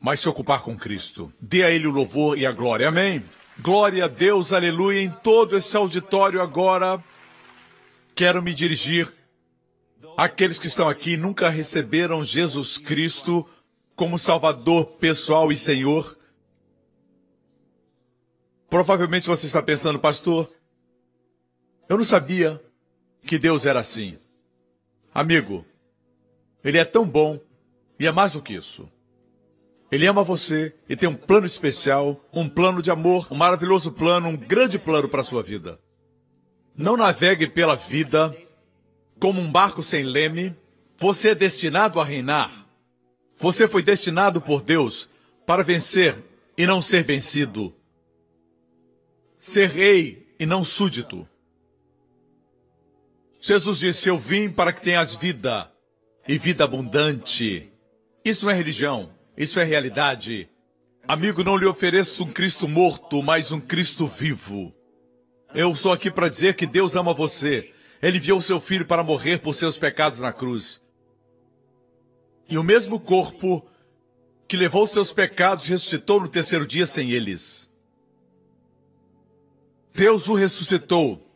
mas se ocupar com Cristo. Dê a Ele o louvor e a glória. Amém. Glória a Deus, aleluia, em todo esse auditório agora. Quero me dirigir àqueles que estão aqui e nunca receberam Jesus Cristo como Salvador pessoal e Senhor. Provavelmente você está pensando, pastor, eu não sabia que Deus era assim. Amigo, Ele é tão bom e é mais do que isso. Ele ama você e tem um plano especial, um plano de amor, um maravilhoso plano, um grande plano para a sua vida. Não navegue pela vida como um barco sem leme. Você é destinado a reinar. Você foi destinado por Deus para vencer e não ser vencido. Ser rei e não súdito. Jesus disse: Eu vim para que tenhas vida e vida abundante. Isso não é religião, isso é realidade. Amigo, não lhe ofereço um Cristo morto, mas um Cristo vivo. Eu sou aqui para dizer que Deus ama você. Ele enviou seu filho para morrer por seus pecados na cruz. E o mesmo corpo que levou seus pecados ressuscitou no terceiro dia sem eles. Deus o ressuscitou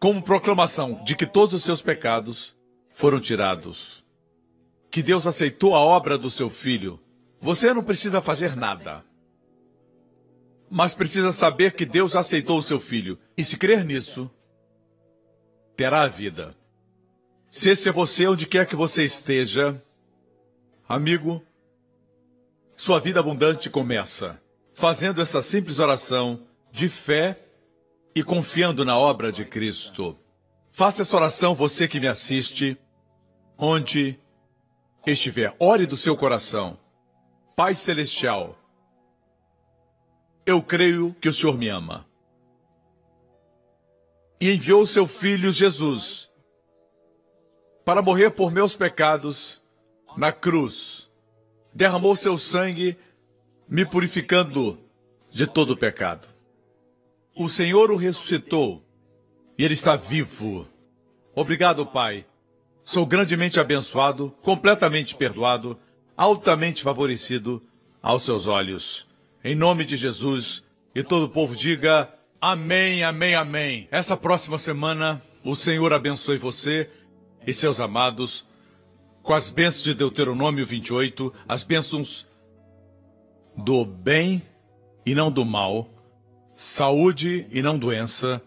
como proclamação de que todos os seus pecados foram tirados. Que Deus aceitou a obra do seu filho. Você não precisa fazer nada. Mas precisa saber que Deus aceitou o seu filho. E se crer nisso, terá a vida. Se esse é você, onde quer que você esteja, amigo, sua vida abundante começa fazendo essa simples oração de fé e confiando na obra de Cristo. Faça essa oração, você que me assiste, onde estiver. Ore do seu coração. Pai Celestial, eu creio que o Senhor me ama. E enviou seu Filho Jesus para morrer por meus pecados na cruz. Derramou seu sangue, me purificando de todo pecado. O Senhor o ressuscitou e ele está vivo. Obrigado, Pai. Sou grandemente abençoado, completamente perdoado, altamente favorecido aos seus olhos. Em nome de Jesus, e todo o povo diga amém, amém, amém. Essa próxima semana, o Senhor abençoe você e seus amados com as bênçãos de Deuteronômio 28, as bênçãos do bem e não do mal, saúde e não doença,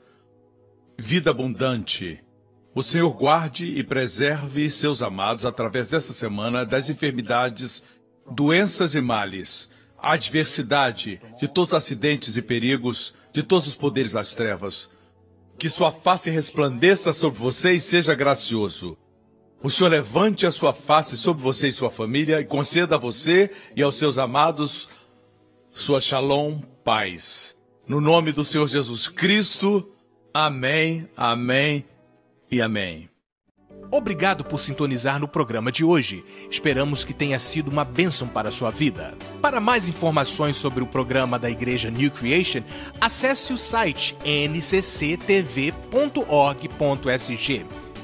vida abundante. O Senhor guarde e preserve seus amados através dessa semana das enfermidades, doenças e males, adversidade, de todos os acidentes e perigos, de todos os poderes das trevas. Que sua face resplandeça sobre você e seja gracioso. O Senhor levante a sua face sobre você e sua família e conceda a você e aos seus amados sua shalom, paz. No nome do Senhor Jesus Cristo. Amém, amém e amém. Obrigado por sintonizar no programa de hoje. Esperamos que tenha sido uma bênção para a sua vida. Para mais informações sobre o programa da Igreja New Creation, acesse o site ncctv.org.sg.